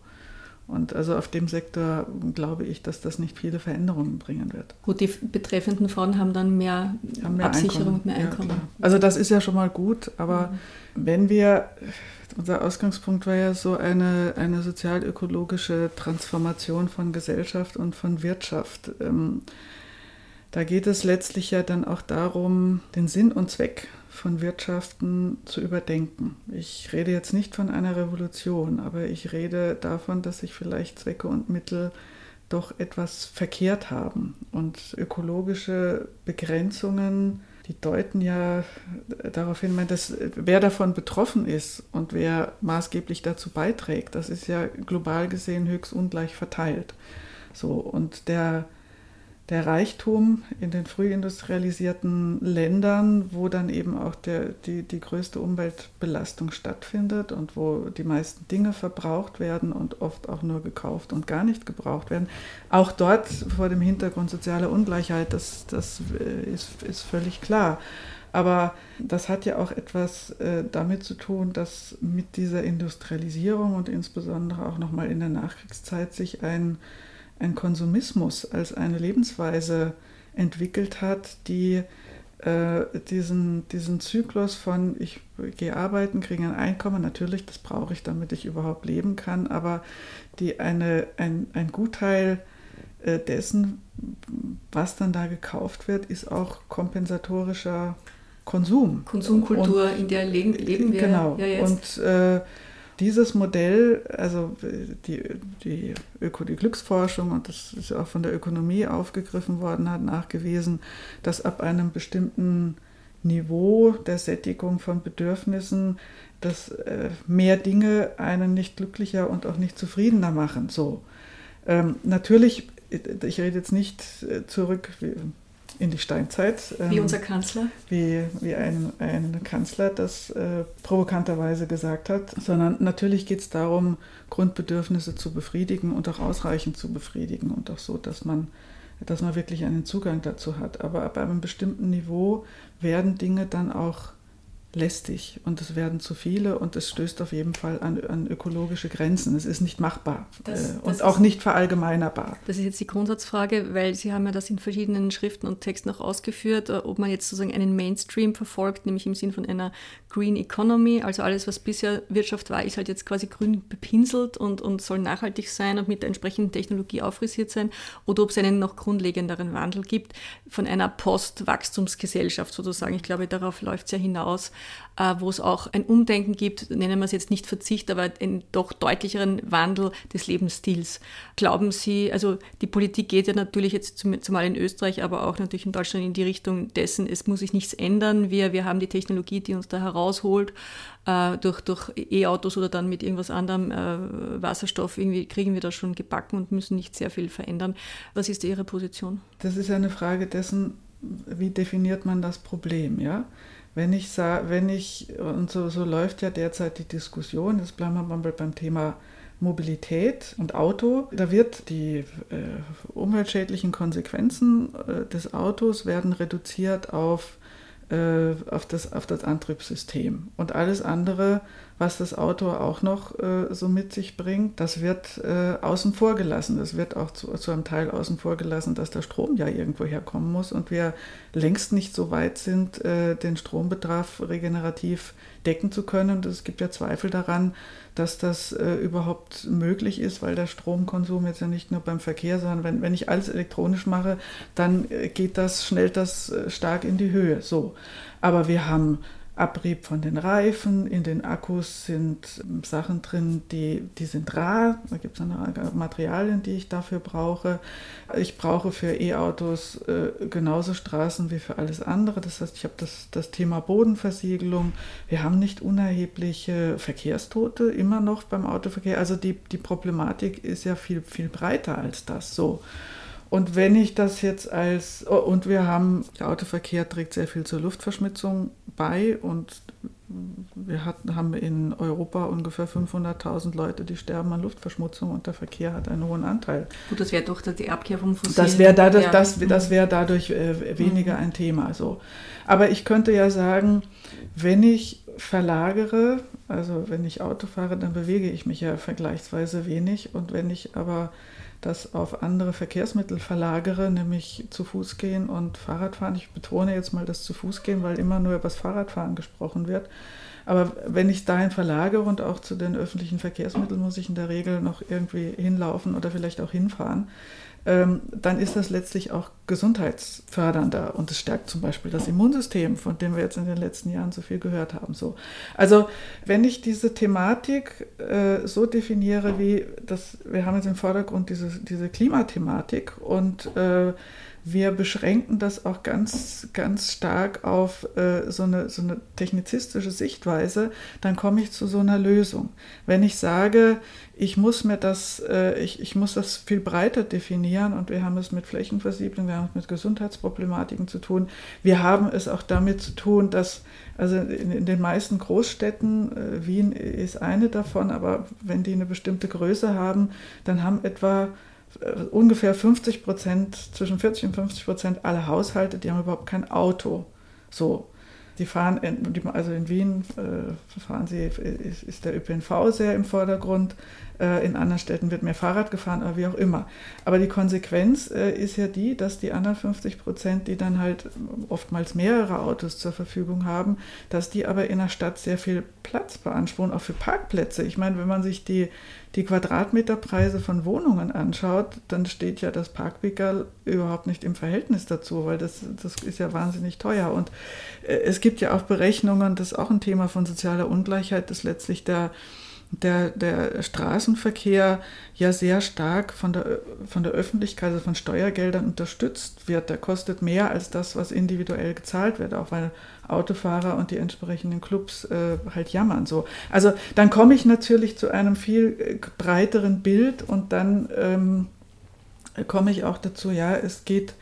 Und also auf dem Sektor glaube ich, dass das nicht viele Veränderungen bringen wird. Gut, die betreffenden Frauen haben dann mehr, haben mehr Absicherung, Einkommen. mehr Einkommen. Ja, also das ist ja schon mal gut, aber mhm. wenn wir unser Ausgangspunkt war ja so eine, eine sozialökologische Transformation von Gesellschaft und von Wirtschaft. Ähm, da geht es letztlich ja dann auch darum, den Sinn und Zweck von Wirtschaften zu überdenken. Ich rede jetzt nicht von einer Revolution, aber ich rede davon, dass sich vielleicht Zwecke und Mittel doch etwas verkehrt haben. Und ökologische Begrenzungen die deuten ja darauf hin, dass wer davon betroffen ist und wer maßgeblich dazu beiträgt, das ist ja global gesehen höchst ungleich verteilt. So, und der, der Reichtum in den frühindustrialisierten Ländern, wo dann eben auch der, die, die größte Umweltbelastung stattfindet und wo die meisten Dinge verbraucht werden und oft auch nur gekauft und gar nicht gebraucht werden. Auch dort vor dem Hintergrund sozialer Ungleichheit, das, das äh, ist, ist völlig klar. Aber das hat ja auch etwas äh, damit zu tun, dass mit dieser Industrialisierung und insbesondere auch nochmal in der Nachkriegszeit sich ein ein Konsumismus als eine Lebensweise entwickelt hat, die äh, diesen, diesen Zyklus von ich gehe arbeiten, kriege ein Einkommen, natürlich, das brauche ich, damit ich überhaupt leben kann, aber die eine, ein, ein Gutteil äh, dessen, was dann da gekauft wird, ist auch kompensatorischer Konsum. Konsumkultur, und, in der leben, wir genau. ja. Und äh, dieses Modell, also die, die, Öko, die Glücksforschung, und das ist auch von der Ökonomie aufgegriffen worden, hat nachgewiesen, dass ab einem bestimmten Niveau der Sättigung von Bedürfnissen, dass äh, mehr Dinge einen nicht glücklicher und auch nicht zufriedener machen. So. Ähm, natürlich, ich rede jetzt nicht äh, zurück, in die Steinzeit. Wie ähm, unser Kanzler. Wie, wie ein, ein Kanzler das äh, provokanterweise gesagt hat, sondern natürlich geht es darum, Grundbedürfnisse zu befriedigen und auch ausreichend zu befriedigen und auch so, dass man, dass man wirklich einen Zugang dazu hat. Aber ab einem bestimmten Niveau werden Dinge dann auch lästig und es werden zu viele und es stößt auf jeden Fall an, an ökologische Grenzen. Es ist nicht machbar das, äh, und auch nicht verallgemeinerbar. Das ist jetzt die Grundsatzfrage, weil Sie haben ja das in verschiedenen Schriften und Texten auch ausgeführt, äh, ob man jetzt sozusagen einen Mainstream verfolgt, nämlich im Sinn von einer Green Economy, also alles, was bisher Wirtschaft war, ist halt jetzt quasi grün bepinselt und, und soll nachhaltig sein und mit der entsprechenden Technologie aufrisiert sein, oder ob es einen noch grundlegenderen Wandel gibt von einer Post-Wachstumsgesellschaft sozusagen. Ich glaube, darauf läuft es ja hinaus, wo es auch ein Umdenken gibt, nennen wir es jetzt nicht Verzicht, aber einen doch deutlicheren Wandel des Lebensstils. Glauben Sie, also die Politik geht ja natürlich jetzt zumal in Österreich, aber auch natürlich in Deutschland in die Richtung dessen, es muss sich nichts ändern. Wir, wir haben die Technologie, die uns da herausholt, äh, durch, durch E-Autos oder dann mit irgendwas anderem, äh, Wasserstoff, irgendwie kriegen wir das schon gebacken und müssen nicht sehr viel verändern. Was ist Ihre Position? Das ist eine Frage dessen, wie definiert man das Problem, ja? Wenn ich sage, wenn ich, und so, so läuft ja derzeit die Diskussion, jetzt bleiben wir mal beim Thema Mobilität und Auto, da wird die äh, umweltschädlichen Konsequenzen äh, des Autos werden reduziert auf, äh, auf, das, auf das Antriebssystem. Und alles andere was das Auto auch noch äh, so mit sich bringt, das wird äh, außen vor gelassen. Das wird auch zu, zu, einem Teil außen vor gelassen, dass der Strom ja irgendwo herkommen muss und wir längst nicht so weit sind, äh, den Strombedarf regenerativ decken zu können. Und es gibt ja Zweifel daran, dass das äh, überhaupt möglich ist, weil der Stromkonsum jetzt ja nicht nur beim Verkehr, sondern wenn, wenn ich alles elektronisch mache, dann äh, geht das, schnellt das äh, stark in die Höhe. So. Aber wir haben Abrieb von den Reifen. In den Akkus sind Sachen drin, die, die sind rar. Da gibt es Materialien, die ich dafür brauche. Ich brauche für E-Autos äh, genauso Straßen wie für alles andere. Das heißt, ich habe das, das Thema Bodenversiegelung. Wir haben nicht unerhebliche Verkehrstote immer noch beim Autoverkehr. Also die, die Problematik ist ja viel, viel breiter als das so. Und wenn ich das jetzt als, oh, und wir haben, der Autoverkehr trägt sehr viel zur Luftverschmutzung bei und wir hatten, haben in Europa ungefähr 500.000 Leute, die sterben an Luftverschmutzung und der Verkehr hat einen hohen Anteil. Gut, das wäre doch die Abkehr vom Fossilen. Das wäre dadurch, das, das wär dadurch äh, weniger mhm. ein Thema. So. Aber ich könnte ja sagen, wenn ich verlagere, also wenn ich Auto fahre, dann bewege ich mich ja vergleichsweise wenig und wenn ich aber das auf andere Verkehrsmittel verlagere, nämlich zu Fuß gehen und Fahrradfahren. Ich betone jetzt mal das zu Fuß gehen, weil immer nur über das Fahrradfahren gesprochen wird. Aber wenn ich dahin verlagere und auch zu den öffentlichen Verkehrsmitteln muss ich in der Regel noch irgendwie hinlaufen oder vielleicht auch hinfahren, dann ist das letztlich auch gesundheitsfördernder und es stärkt zum Beispiel das Immunsystem, von dem wir jetzt in den letzten Jahren so viel gehört haben. So. Also wenn ich diese Thematik äh, so definiere, wie das, wir haben jetzt im Vordergrund diese, diese Klimathematik und äh, wir beschränken das auch ganz, ganz stark auf äh, so, eine, so eine technizistische Sichtweise, dann komme ich zu so einer Lösung. Wenn ich sage, ich muss mir das, äh, ich, ich muss das viel breiter definieren und wir haben es mit Flächenversiegelung, wir haben es mit Gesundheitsproblematiken zu tun. Wir haben es auch damit zu tun, dass also in, in den meisten Großstädten, äh, Wien ist eine davon, aber wenn die eine bestimmte Größe haben, dann haben etwa ungefähr 50 Prozent, zwischen 40 und 50 Prozent aller Haushalte, die haben überhaupt kein Auto. So. Die fahren, in, also in Wien äh, fahren sie, ist, ist der ÖPNV sehr im Vordergrund. Äh, in anderen Städten wird mehr Fahrrad gefahren, aber wie auch immer. Aber die Konsequenz äh, ist ja die, dass die anderen 50 Prozent, die dann halt oftmals mehrere Autos zur Verfügung haben, dass die aber in der Stadt sehr viel Platz beanspruchen, auch für Parkplätze. Ich meine, wenn man sich die, die Quadratmeterpreise von Wohnungen anschaut, dann steht ja das Parkwickel überhaupt nicht im Verhältnis dazu, weil das, das ist ja wahnsinnig teuer. Und äh, es gibt ja auch Berechnungen, das ist auch ein Thema von sozialer Ungleichheit, dass letztlich der der, der Straßenverkehr ja sehr stark von der, von der Öffentlichkeit, also von Steuergeldern unterstützt wird. Der kostet mehr als das, was individuell gezahlt wird, auch weil Autofahrer und die entsprechenden Clubs äh, halt jammern. So. Also dann komme ich natürlich zu einem viel äh, breiteren Bild und dann ähm, komme ich auch dazu, ja, es geht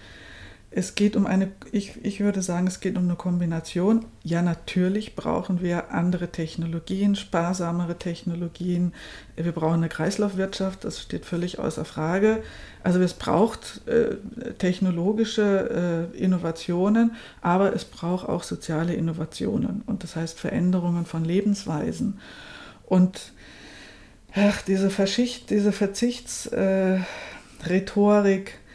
es geht um eine, ich, ich würde sagen, es geht um eine Kombination. Ja, natürlich brauchen wir andere Technologien, sparsamere Technologien. Wir brauchen eine Kreislaufwirtschaft, das steht völlig außer Frage. Also es braucht äh, technologische äh, Innovationen, aber es braucht auch soziale Innovationen. Und das heißt Veränderungen von Lebensweisen. Und ach, diese, diese Verzichtsrhetorik, äh,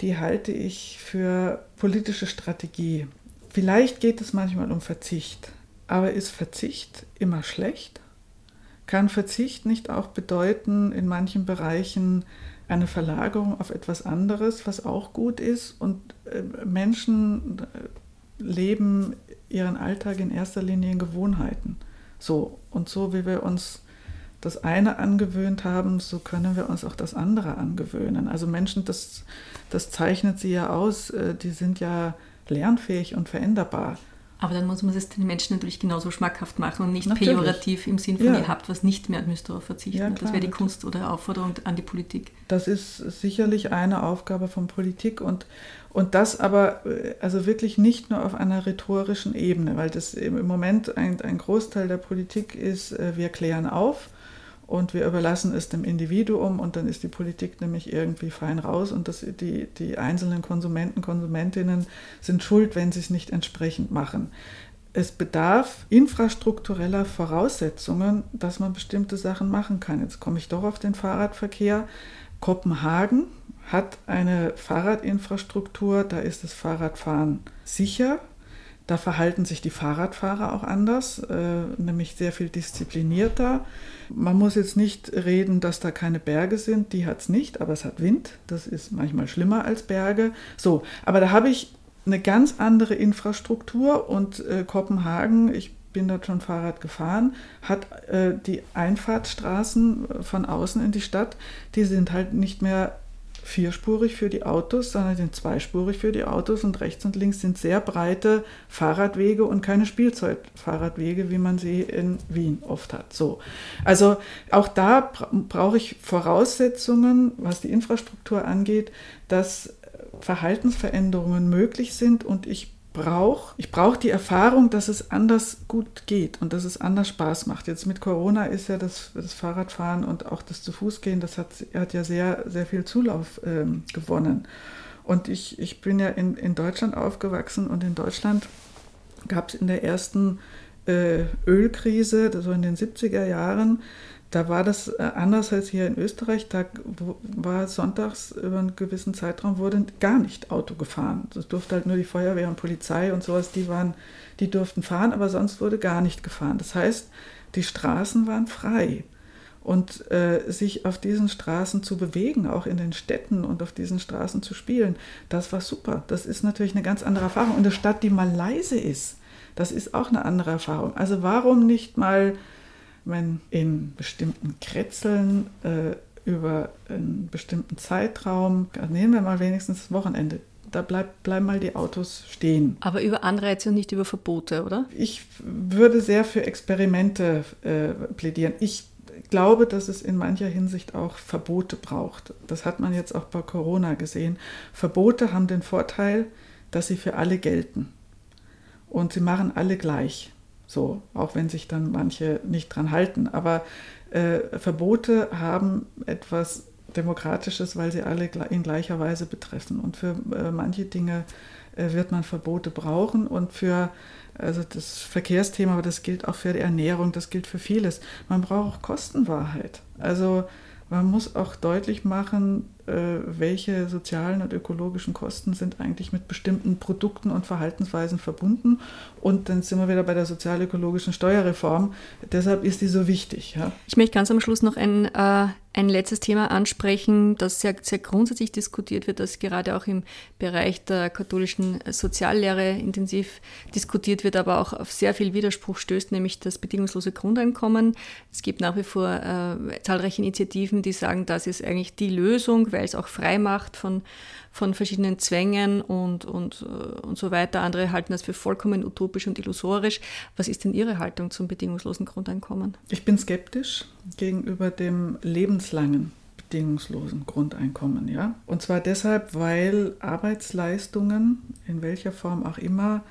die halte ich für politische Strategie. Vielleicht geht es manchmal um Verzicht, aber ist Verzicht immer schlecht? Kann Verzicht nicht auch bedeuten, in manchen Bereichen eine Verlagerung auf etwas anderes, was auch gut ist? Und äh, Menschen äh, leben ihren Alltag in erster Linie in Gewohnheiten. So, und so wie wir uns das eine angewöhnt haben, so können wir uns auch das andere angewöhnen. Also Menschen, das, das zeichnet sie ja aus, äh, die sind ja lernfähig und veränderbar. Aber dann muss man es den Menschen natürlich genauso schmackhaft machen und nicht natürlich. pejorativ im Sinn von, ja. ihr habt was nicht mehr und müsst darauf verzichten. Ja, klar, das wäre die Kunst oder Aufforderung an die Politik. Das ist sicherlich eine Aufgabe von Politik und, und das aber äh, also wirklich nicht nur auf einer rhetorischen Ebene, weil das im Moment ein, ein Großteil der Politik ist, äh, wir klären auf und wir überlassen es dem Individuum und dann ist die Politik nämlich irgendwie fein raus und das, die, die einzelnen Konsumenten, Konsumentinnen sind schuld, wenn sie es nicht entsprechend machen. Es bedarf infrastruktureller Voraussetzungen, dass man bestimmte Sachen machen kann. Jetzt komme ich doch auf den Fahrradverkehr. Kopenhagen hat eine Fahrradinfrastruktur, da ist das Fahrradfahren sicher, da verhalten sich die Fahrradfahrer auch anders, äh, nämlich sehr viel disziplinierter. Man muss jetzt nicht reden, dass da keine Berge sind, die hat es nicht, aber es hat Wind. Das ist manchmal schlimmer als Berge. So, aber da habe ich eine ganz andere Infrastruktur und äh, Kopenhagen, ich bin dort schon Fahrrad gefahren, hat äh, die Einfahrtsstraßen von außen in die Stadt, die sind halt nicht mehr vierspurig für die Autos, sondern sind zweispurig für die Autos und rechts und links sind sehr breite Fahrradwege und keine Spielzeugfahrradwege, wie man sie in Wien oft hat. So. Also auch da brauche ich Voraussetzungen, was die Infrastruktur angeht, dass Verhaltensveränderungen möglich sind und ich brauche. Ich brauche die Erfahrung, dass es anders gut geht und dass es anders Spaß macht. Jetzt mit Corona ist ja das, das Fahrradfahren und auch das zu Fuß gehen, das hat, hat ja sehr, sehr viel Zulauf ähm, gewonnen. Und ich, ich bin ja in, in Deutschland aufgewachsen und in Deutschland gab es in der ersten äh, Ölkrise, so in den 70er Jahren, da war das äh, anders als hier in Österreich. Da war sonntags über einen gewissen Zeitraum wurde gar nicht Auto gefahren. Das durfte halt nur die Feuerwehr und Polizei und sowas, die waren, die durften fahren, aber sonst wurde gar nicht gefahren. Das heißt, die Straßen waren frei. Und äh, sich auf diesen Straßen zu bewegen, auch in den Städten und auf diesen Straßen zu spielen, das war super. Das ist natürlich eine ganz andere Erfahrung. Und eine Stadt, die mal leise ist, das ist auch eine andere Erfahrung. Also warum nicht mal wenn in bestimmten Kretzeln äh, über einen bestimmten Zeitraum, nehmen wir mal wenigstens das Wochenende, da bleib, bleiben mal die Autos stehen. Aber über Anreize und nicht über Verbote, oder? Ich würde sehr für Experimente äh, plädieren. Ich glaube, dass es in mancher Hinsicht auch Verbote braucht. Das hat man jetzt auch bei Corona gesehen. Verbote haben den Vorteil, dass sie für alle gelten. Und sie machen alle gleich. So, auch wenn sich dann manche nicht dran halten. Aber äh, Verbote haben etwas Demokratisches, weil sie alle in gleicher Weise betreffen. Und für äh, manche Dinge äh, wird man Verbote brauchen und für also das Verkehrsthema, aber das gilt auch für die Ernährung, das gilt für vieles. Man braucht auch Kostenwahrheit. Also man muss auch deutlich machen, äh, welche sozialen und ökologischen Kosten sind eigentlich mit bestimmten Produkten und Verhaltensweisen verbunden. Und dann sind wir wieder bei der sozial-ökologischen Steuerreform. Deshalb ist die so wichtig. Ja. Ich möchte ganz am Schluss noch ein, äh, ein letztes Thema ansprechen, das sehr, sehr grundsätzlich diskutiert wird, das gerade auch im Bereich der katholischen Soziallehre intensiv diskutiert wird, aber auch auf sehr viel Widerspruch stößt, nämlich das bedingungslose Grundeinkommen. Es gibt nach wie vor äh, zahlreiche Initiativen, die sagen, das ist eigentlich die Lösung, weil es auch frei macht von, von verschiedenen Zwängen und, und, äh, und so weiter. Andere halten das für vollkommen utopisch und illusorisch. Was ist denn Ihre Haltung zum bedingungslosen Grundeinkommen? Ich bin skeptisch gegenüber dem lebenslangen bedingungslosen Grundeinkommen, ja. Und zwar deshalb, weil Arbeitsleistungen, in welcher Form auch immer,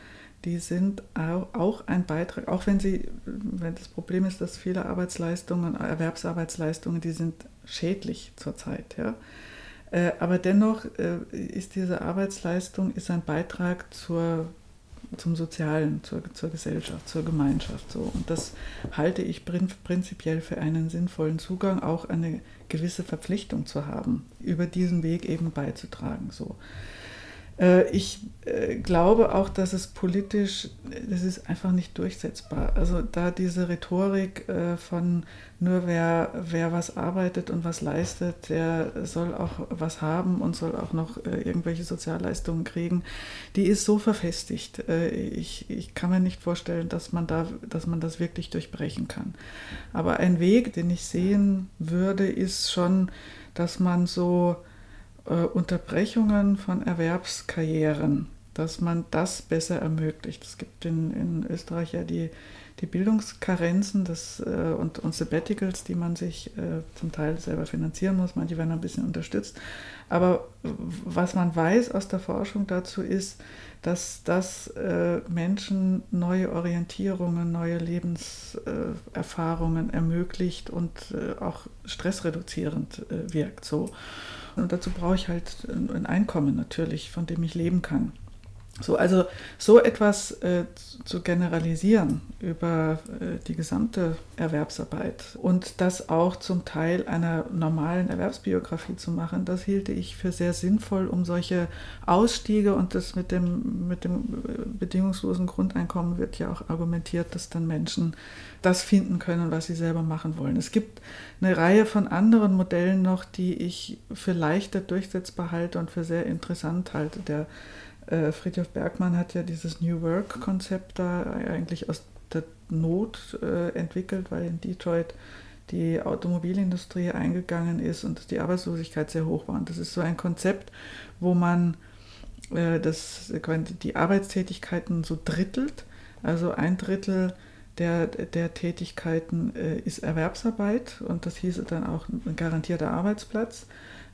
die sind auch ein Beitrag, auch wenn sie, wenn das Problem ist, dass viele Arbeitsleistungen, Erwerbsarbeitsleistungen, die sind schädlich zurzeit, ja. Äh, aber dennoch äh, ist diese Arbeitsleistung ist ein Beitrag zur, zum Sozialen, zur, zur Gesellschaft, zur Gemeinschaft. So. Und das halte ich prinzipiell für einen sinnvollen Zugang, auch eine gewisse Verpflichtung zu haben, über diesen Weg eben beizutragen. So. Äh, ich äh, glaube auch, dass es politisch, das ist einfach nicht durchsetzbar. Also da diese Rhetorik äh, von nur wer, wer was arbeitet und was leistet, der soll auch was haben und soll auch noch irgendwelche Sozialleistungen kriegen, die ist so verfestigt. Ich, ich kann mir nicht vorstellen, dass man, da, dass man das wirklich durchbrechen kann. Aber ein Weg, den ich sehen würde, ist schon, dass man so äh, Unterbrechungen von Erwerbskarrieren, dass man das besser ermöglicht. Es gibt in, in Österreich ja die, die Bildungskarenzen das, äh, und, und Sabbaticals, die man sich äh, zum Teil selber finanzieren muss. Manche werden ein bisschen unterstützt. Aber was man weiß aus der Forschung dazu ist, dass das äh, Menschen neue Orientierungen, neue Lebenserfahrungen ermöglicht und äh, auch stressreduzierend äh, wirkt. So. Und dazu brauche ich halt ein Einkommen natürlich, von dem ich leben kann. So, also so etwas äh, zu generalisieren über äh, die gesamte Erwerbsarbeit und das auch zum Teil einer normalen Erwerbsbiografie zu machen, das hielte ich für sehr sinnvoll, um solche Ausstiege und das mit dem, mit dem äh, bedingungslosen Grundeinkommen wird ja auch argumentiert, dass dann Menschen das finden können, was sie selber machen wollen. Es gibt eine Reihe von anderen Modellen noch, die ich für leichter durchsetzbar halte und für sehr interessant halte. Der äh, Friedhof Bergmann hat ja dieses New Work-Konzept da eigentlich aus der Not äh, entwickelt, weil in Detroit die Automobilindustrie eingegangen ist und die Arbeitslosigkeit sehr hoch war. Und das ist so ein Konzept, wo man äh, das, die Arbeitstätigkeiten so drittelt. Also ein Drittel der, der Tätigkeiten äh, ist Erwerbsarbeit und das hieße dann auch ein garantierter Arbeitsplatz.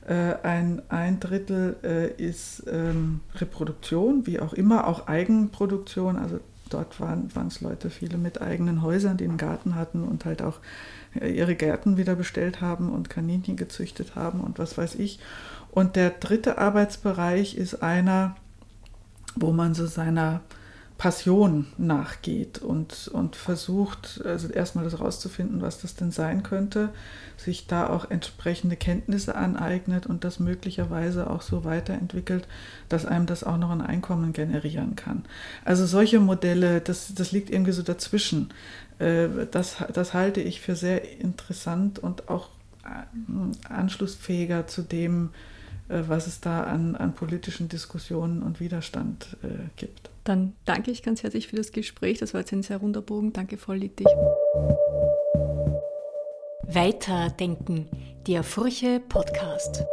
Äh, ein, ein Drittel äh, ist ähm, Reproduktion, wie auch immer, auch Eigenproduktion. Also dort waren es Leute, viele mit eigenen Häusern, die einen Garten hatten und halt auch äh, ihre Gärten wieder bestellt haben und Kaninchen gezüchtet haben und was weiß ich. Und der dritte Arbeitsbereich ist einer, wo man so seiner Passion nachgeht und, und versucht, also erstmal das rauszufinden, was das denn sein könnte, sich da auch entsprechende Kenntnisse aneignet und das möglicherweise auch so weiterentwickelt, dass einem das auch noch ein Einkommen generieren kann. Also solche Modelle, das, das liegt irgendwie so dazwischen. Äh, das, das halte ich für sehr interessant und auch äh, anschlussfähiger zu dem, äh, was es da an, an politischen Diskussionen und Widerstand gibt. Dann danke ich ganz herzlich für das Gespräch. Das war jetzt ein sehr runder Bogen. Danke, Frau Littig. Weiterdenken, der Furche Podcast.